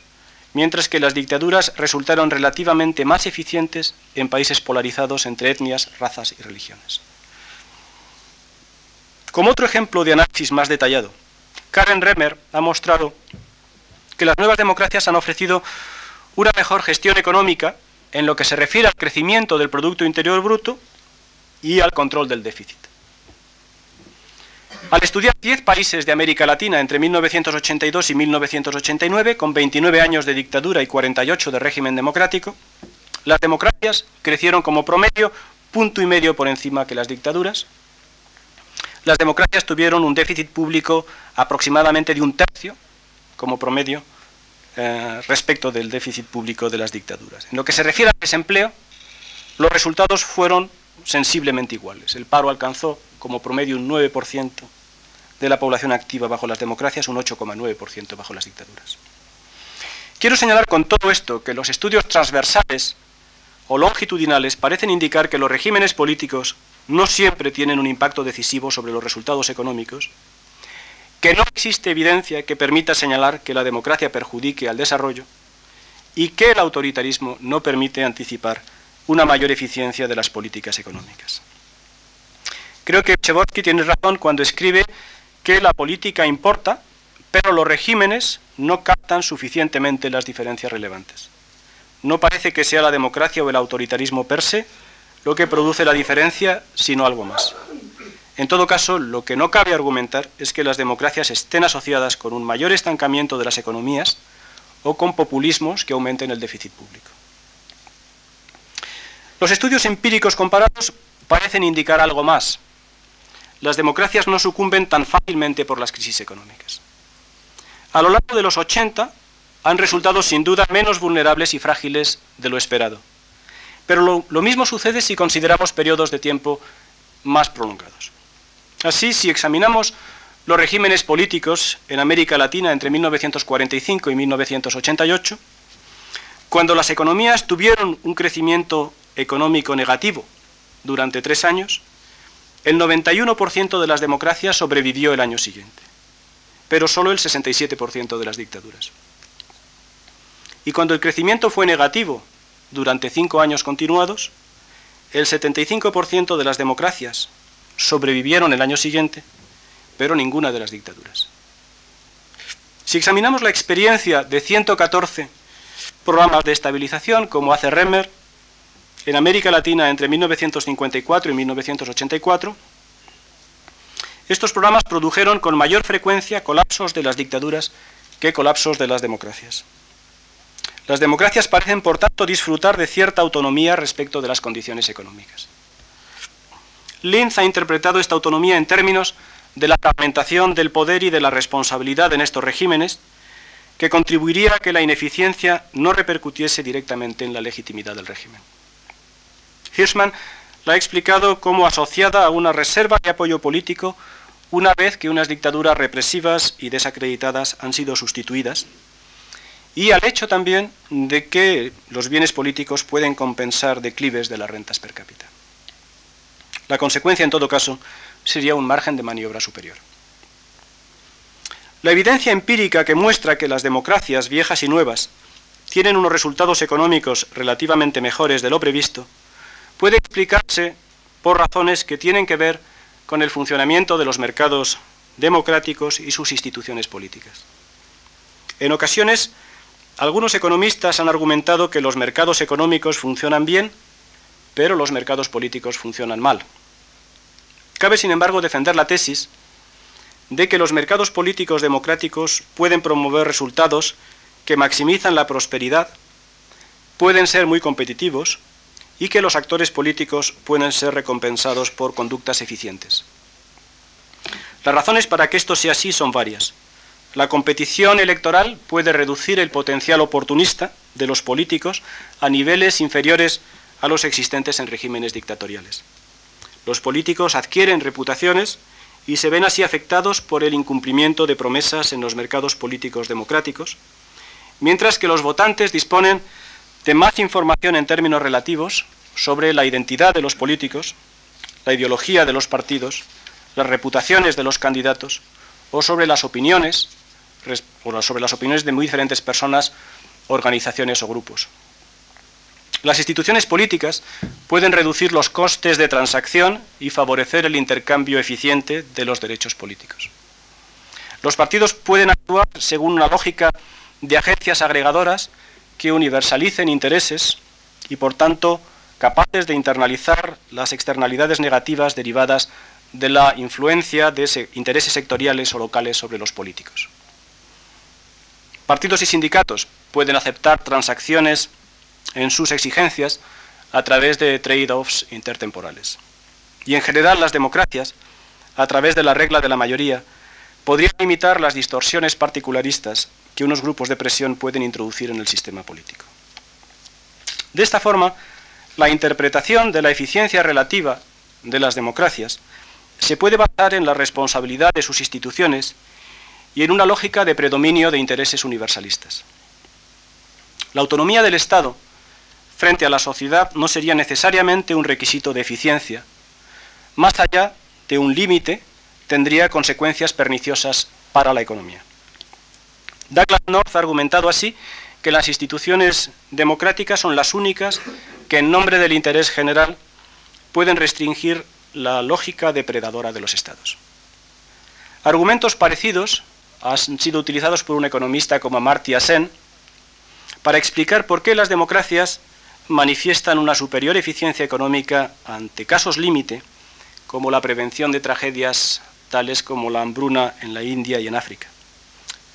mientras que las dictaduras resultaron relativamente más eficientes en países polarizados entre etnias, razas y religiones. Como otro ejemplo de análisis más detallado, Karen Remer ha mostrado que las nuevas democracias han ofrecido una mejor gestión económica en lo que se refiere al crecimiento del Producto Interior Bruto y al control del déficit. Al estudiar 10 países de América Latina entre 1982 y 1989, con 29 años de dictadura y 48 de régimen democrático, las democracias crecieron como promedio punto y medio por encima que las dictaduras. Las democracias tuvieron un déficit público aproximadamente de un tercio como promedio eh, respecto del déficit público de las dictaduras. En lo que se refiere al desempleo, los resultados fueron sensiblemente iguales. El paro alcanzó como promedio un 9% de la población activa bajo las democracias, un 8,9% bajo las dictaduras. Quiero señalar con todo esto que los estudios transversales o longitudinales parecen indicar que los regímenes políticos no siempre tienen un impacto decisivo sobre los resultados económicos, que no existe evidencia que permita señalar que la democracia perjudique al desarrollo y que el autoritarismo no permite anticipar una mayor eficiencia de las políticas económicas. Creo que Chevotsky tiene razón cuando escribe que la política importa, pero los regímenes no captan suficientemente las diferencias relevantes. No parece que sea la democracia o el autoritarismo per se lo que produce la diferencia, sino algo más. En todo caso, lo que no cabe argumentar es que las democracias estén asociadas con un mayor estancamiento de las economías o con populismos que aumenten el déficit público. Los estudios empíricos comparados parecen indicar algo más. Las democracias no sucumben tan fácilmente por las crisis económicas. A lo largo de los 80 han resultado sin duda menos vulnerables y frágiles de lo esperado. Pero lo, lo mismo sucede si consideramos periodos de tiempo más prolongados. Así, si examinamos los regímenes políticos en América Latina entre 1945 y 1988, cuando las economías tuvieron un crecimiento económico negativo durante tres años, el 91% de las democracias sobrevivió el año siguiente, pero solo el 67% de las dictaduras. Y cuando el crecimiento fue negativo durante cinco años continuados, el 75% de las democracias sobrevivieron el año siguiente, pero ninguna de las dictaduras. Si examinamos la experiencia de 114 programas de estabilización, como hace Remmer, en América Latina entre 1954 y 1984, estos programas produjeron con mayor frecuencia colapsos de las dictaduras que colapsos de las democracias. Las democracias parecen, por tanto, disfrutar de cierta autonomía respecto de las condiciones económicas. Linz ha interpretado esta autonomía en términos de la fragmentación del poder y de la responsabilidad en estos regímenes, que contribuiría a que la ineficiencia no repercutiese directamente en la legitimidad del régimen. Hirschman la ha explicado como asociada a una reserva de apoyo político una vez que unas dictaduras represivas y desacreditadas han sido sustituidas, y al hecho también de que los bienes políticos pueden compensar declives de las rentas per cápita. La consecuencia, en todo caso, sería un margen de maniobra superior. La evidencia empírica que muestra que las democracias viejas y nuevas tienen unos resultados económicos relativamente mejores de lo previsto puede explicarse por razones que tienen que ver con el funcionamiento de los mercados democráticos y sus instituciones políticas. En ocasiones, algunos economistas han argumentado que los mercados económicos funcionan bien, pero los mercados políticos funcionan mal. Cabe, sin embargo, defender la tesis de que los mercados políticos democráticos pueden promover resultados que maximizan la prosperidad, pueden ser muy competitivos y que los actores políticos pueden ser recompensados por conductas eficientes. Las razones para que esto sea así son varias. La competición electoral puede reducir el potencial oportunista de los políticos a niveles inferiores a los existentes en regímenes dictatoriales. Los políticos adquieren reputaciones y se ven así afectados por el incumplimiento de promesas en los mercados políticos democráticos, mientras que los votantes disponen de más información en términos relativos sobre la identidad de los políticos, la ideología de los partidos, las reputaciones de los candidatos o sobre las opiniones sobre las opiniones de muy diferentes personas, organizaciones o grupos. Las instituciones políticas pueden reducir los costes de transacción y favorecer el intercambio eficiente de los derechos políticos. Los partidos pueden actuar según una lógica de agencias agregadoras que universalicen intereses y, por tanto, capaces de internalizar las externalidades negativas derivadas de la influencia de intereses sectoriales o locales sobre los políticos. Partidos y sindicatos pueden aceptar transacciones en sus exigencias a través de trade-offs intertemporales. Y en general las democracias, a través de la regla de la mayoría, podrían limitar las distorsiones particularistas que unos grupos de presión pueden introducir en el sistema político. De esta forma, la interpretación de la eficiencia relativa de las democracias se puede basar en la responsabilidad de sus instituciones y en una lógica de predominio de intereses universalistas. La autonomía del Estado frente a la sociedad no sería necesariamente un requisito de eficiencia. Más allá de un límite, tendría consecuencias perniciosas para la economía. Douglas North ha argumentado así que las instituciones democráticas son las únicas que en nombre del interés general pueden restringir la lógica depredadora de los estados. Argumentos parecidos han sido utilizados por un economista como Amartya Sen para explicar por qué las democracias manifiestan una superior eficiencia económica ante casos límite, como la prevención de tragedias tales como la hambruna en la India y en África.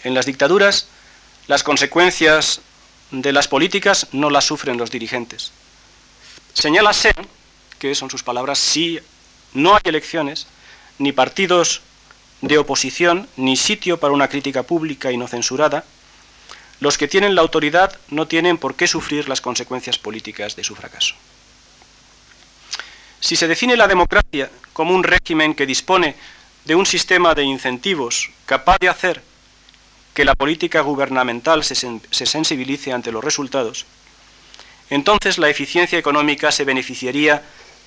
En las dictaduras, las consecuencias de las políticas no las sufren los dirigentes. Señala Sen, que son sus palabras, si no hay elecciones, ni partidos de oposición, ni sitio para una crítica pública y no censurada, los que tienen la autoridad no tienen por qué sufrir las consecuencias políticas de su fracaso. Si se define la democracia como un régimen que dispone de un sistema de incentivos capaz de hacer que la política gubernamental se, sensibilice ante los resultados, entonces la eficiencia económica se beneficiaría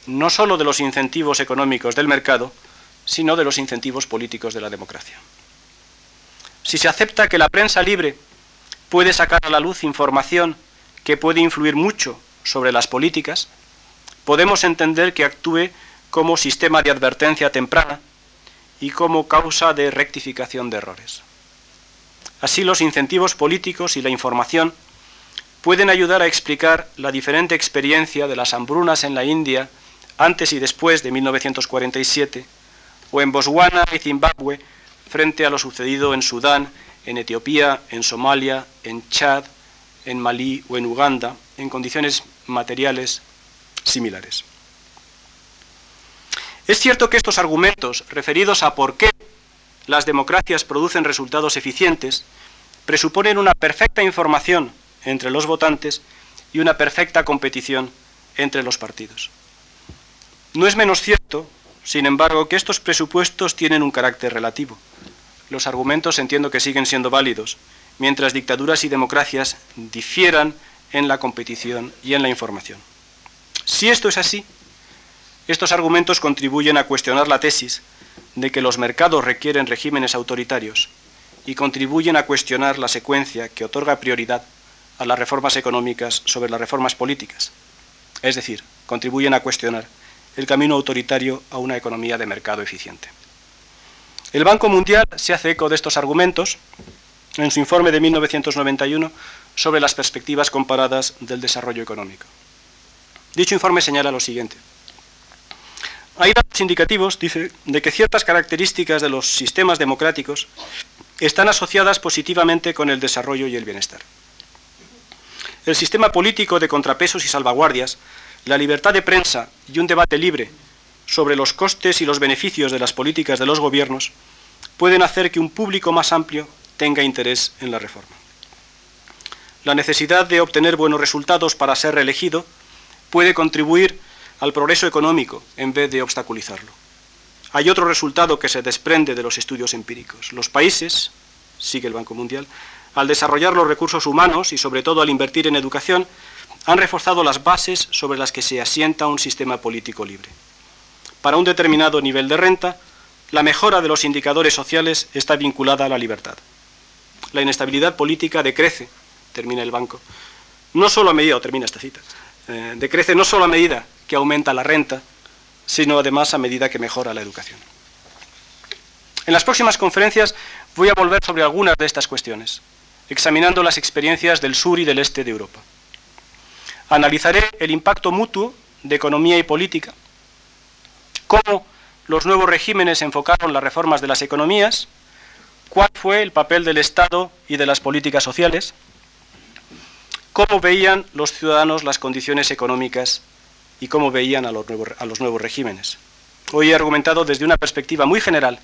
no sólo de los incentivos económicos del mercado, sino de los incentivos políticos de la democracia. Si se acepta que la prensa libre puede sacar a la luz información que puede influir mucho sobre las políticas, podemos entender que actúe como sistema de advertencia temprana y como causa de rectificación de errores. Así los incentivos políticos y la información pueden ayudar a explicar la diferente experiencia de las hambrunas en la India antes y después de 1947, o en Botswana y Zimbabue frente a lo sucedido en Sudán, en Etiopía, en Somalia, en Chad, en Malí o en Uganda, en condiciones materiales similares. Es cierto que estos argumentos referidos a por qué las democracias producen resultados eficientes presuponen una perfecta información entre los votantes y una perfecta competición entre los partidos. No es menos cierto, sin embargo, que estos presupuestos tienen un carácter relativo. Los argumentos entiendo que siguen siendo válidos, mientras dictaduras y democracias difieran en la competición y en la información. Si esto es así, estos argumentos contribuyen a cuestionar la tesis de que los mercados requieren regímenes autoritarios y contribuyen a cuestionar la secuencia que otorga prioridad a las reformas económicas sobre las reformas políticas. Es decir, contribuyen a cuestionar el camino autoritario a una economía de mercado eficiente. El Banco Mundial se hace eco de estos argumentos en su informe de 1991 sobre las perspectivas comparadas del desarrollo económico. Dicho informe señala lo siguiente. Hay datos indicativos, dice, de que ciertas características de los sistemas democráticos están asociadas positivamente con el desarrollo y el bienestar. El sistema político de contrapesos y salvaguardias, la libertad de prensa y un debate libre sobre los costes y los beneficios de las políticas de los gobiernos pueden hacer que un público más amplio tenga interés en la reforma. La necesidad de obtener buenos resultados para ser reelegido puede contribuir al progreso económico en vez de obstaculizarlo. Hay otro resultado que se desprende de los estudios empíricos. Los países, sigue el Banco Mundial, al desarrollar los recursos humanos y sobre todo al invertir en educación, han reforzado las bases sobre las que se asienta un sistema político libre. Para un determinado nivel de renta, la mejora de los indicadores sociales está vinculada a la libertad. La inestabilidad política decrece, termina el banco, no solo a medida, o termina esta cita, eh, decrece no solo a medida que aumenta la renta, sino además a medida que mejora la educación. En las próximas conferencias voy a volver sobre algunas de estas cuestiones, examinando las experiencias del sur y del este de Europa. Analizaré el impacto mutuo de economía y política, cómo los nuevos regímenes enfocaron las reformas de las economías, cuál fue el papel del Estado y de las políticas sociales, cómo veían los ciudadanos las condiciones económicas y cómo veían a los, nuevos, regímenes. Hoy he argumentado desde una perspectiva muy general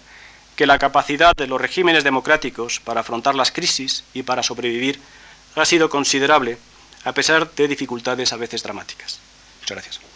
que la capacidad de los regímenes democráticos para afrontar las crisis y para sobrevivir ha sido considerable a pesar de dificultades a veces dramáticas. Muchas gracias.